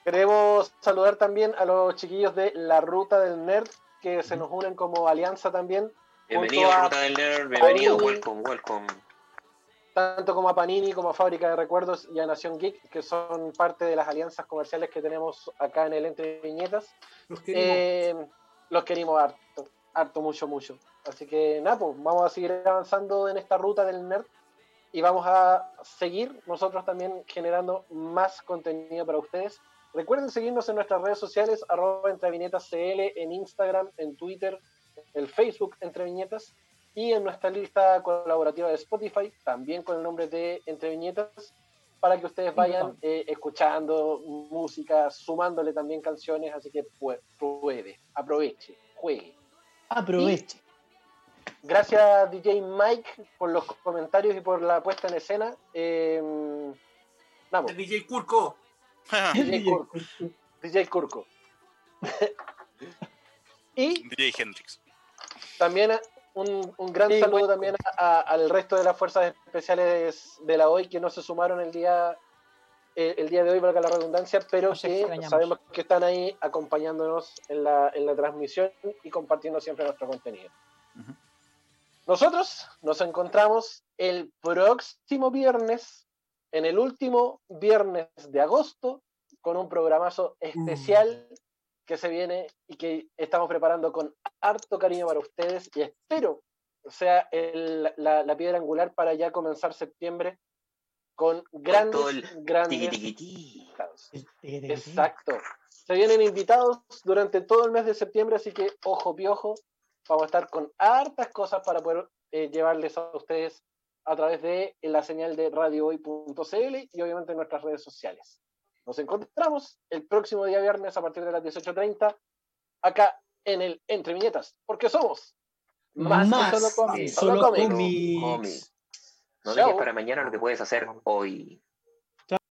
Queremos saludar también a los chiquillos de La Ruta del Nerd que se nos unen como alianza también. Bienvenido a Ruta del Nerd, bienvenido, welcome, welcome. Tanto como a Panini, como a Fábrica de Recuerdos y a Nación Geek, que son parte de las alianzas comerciales que tenemos acá en el Entre Viñetas. Los queremos. Eh, los queremos harto, harto, mucho, mucho. Así que nada, pues vamos a seguir avanzando en esta ruta del nerd y vamos a seguir nosotros también generando más contenido para ustedes. Recuerden seguirnos en nuestras redes sociales, arroba entre viñetas CL, en Instagram, en Twitter, el Facebook entre viñetas y en nuestra lista colaborativa de Spotify, también con el nombre de Entre Viñetas, para que ustedes vayan eh, escuchando música, sumándole también canciones, así que puede, aproveche, juegue. Aproveche. Gracias DJ Mike por los comentarios y por la puesta en escena. Eh, El DJ Curco. DJ Curco. DJ Curco. y DJ Hendrix. También un, gran saludo también al resto de las fuerzas especiales de la hoy que no se sumaron el día el día de hoy, valga la redundancia, pero que sabemos que están ahí acompañándonos en la, en la transmisión y compartiendo siempre nuestro contenido. Nosotros nos encontramos el próximo viernes, en el último viernes de agosto, con un programazo especial mm. que se viene y que estamos preparando con harto cariño para ustedes y espero sea la, piedra angular para ya comenzar septiembre con grandes, grandes Exacto. Se vienen invitados durante todo el mes de septiembre, así que ojo piojo, vamos a estar con hartas cosas para poder eh, llevarles a ustedes a través de la señal de radiohoy.cl y obviamente en nuestras redes sociales. Nos encontramos el próximo día viernes a partir de las 18.30 acá en el Entre Viñetas, porque somos más, solo cómics. Solo, No dejes para mañana lo que puedes hacer hoy.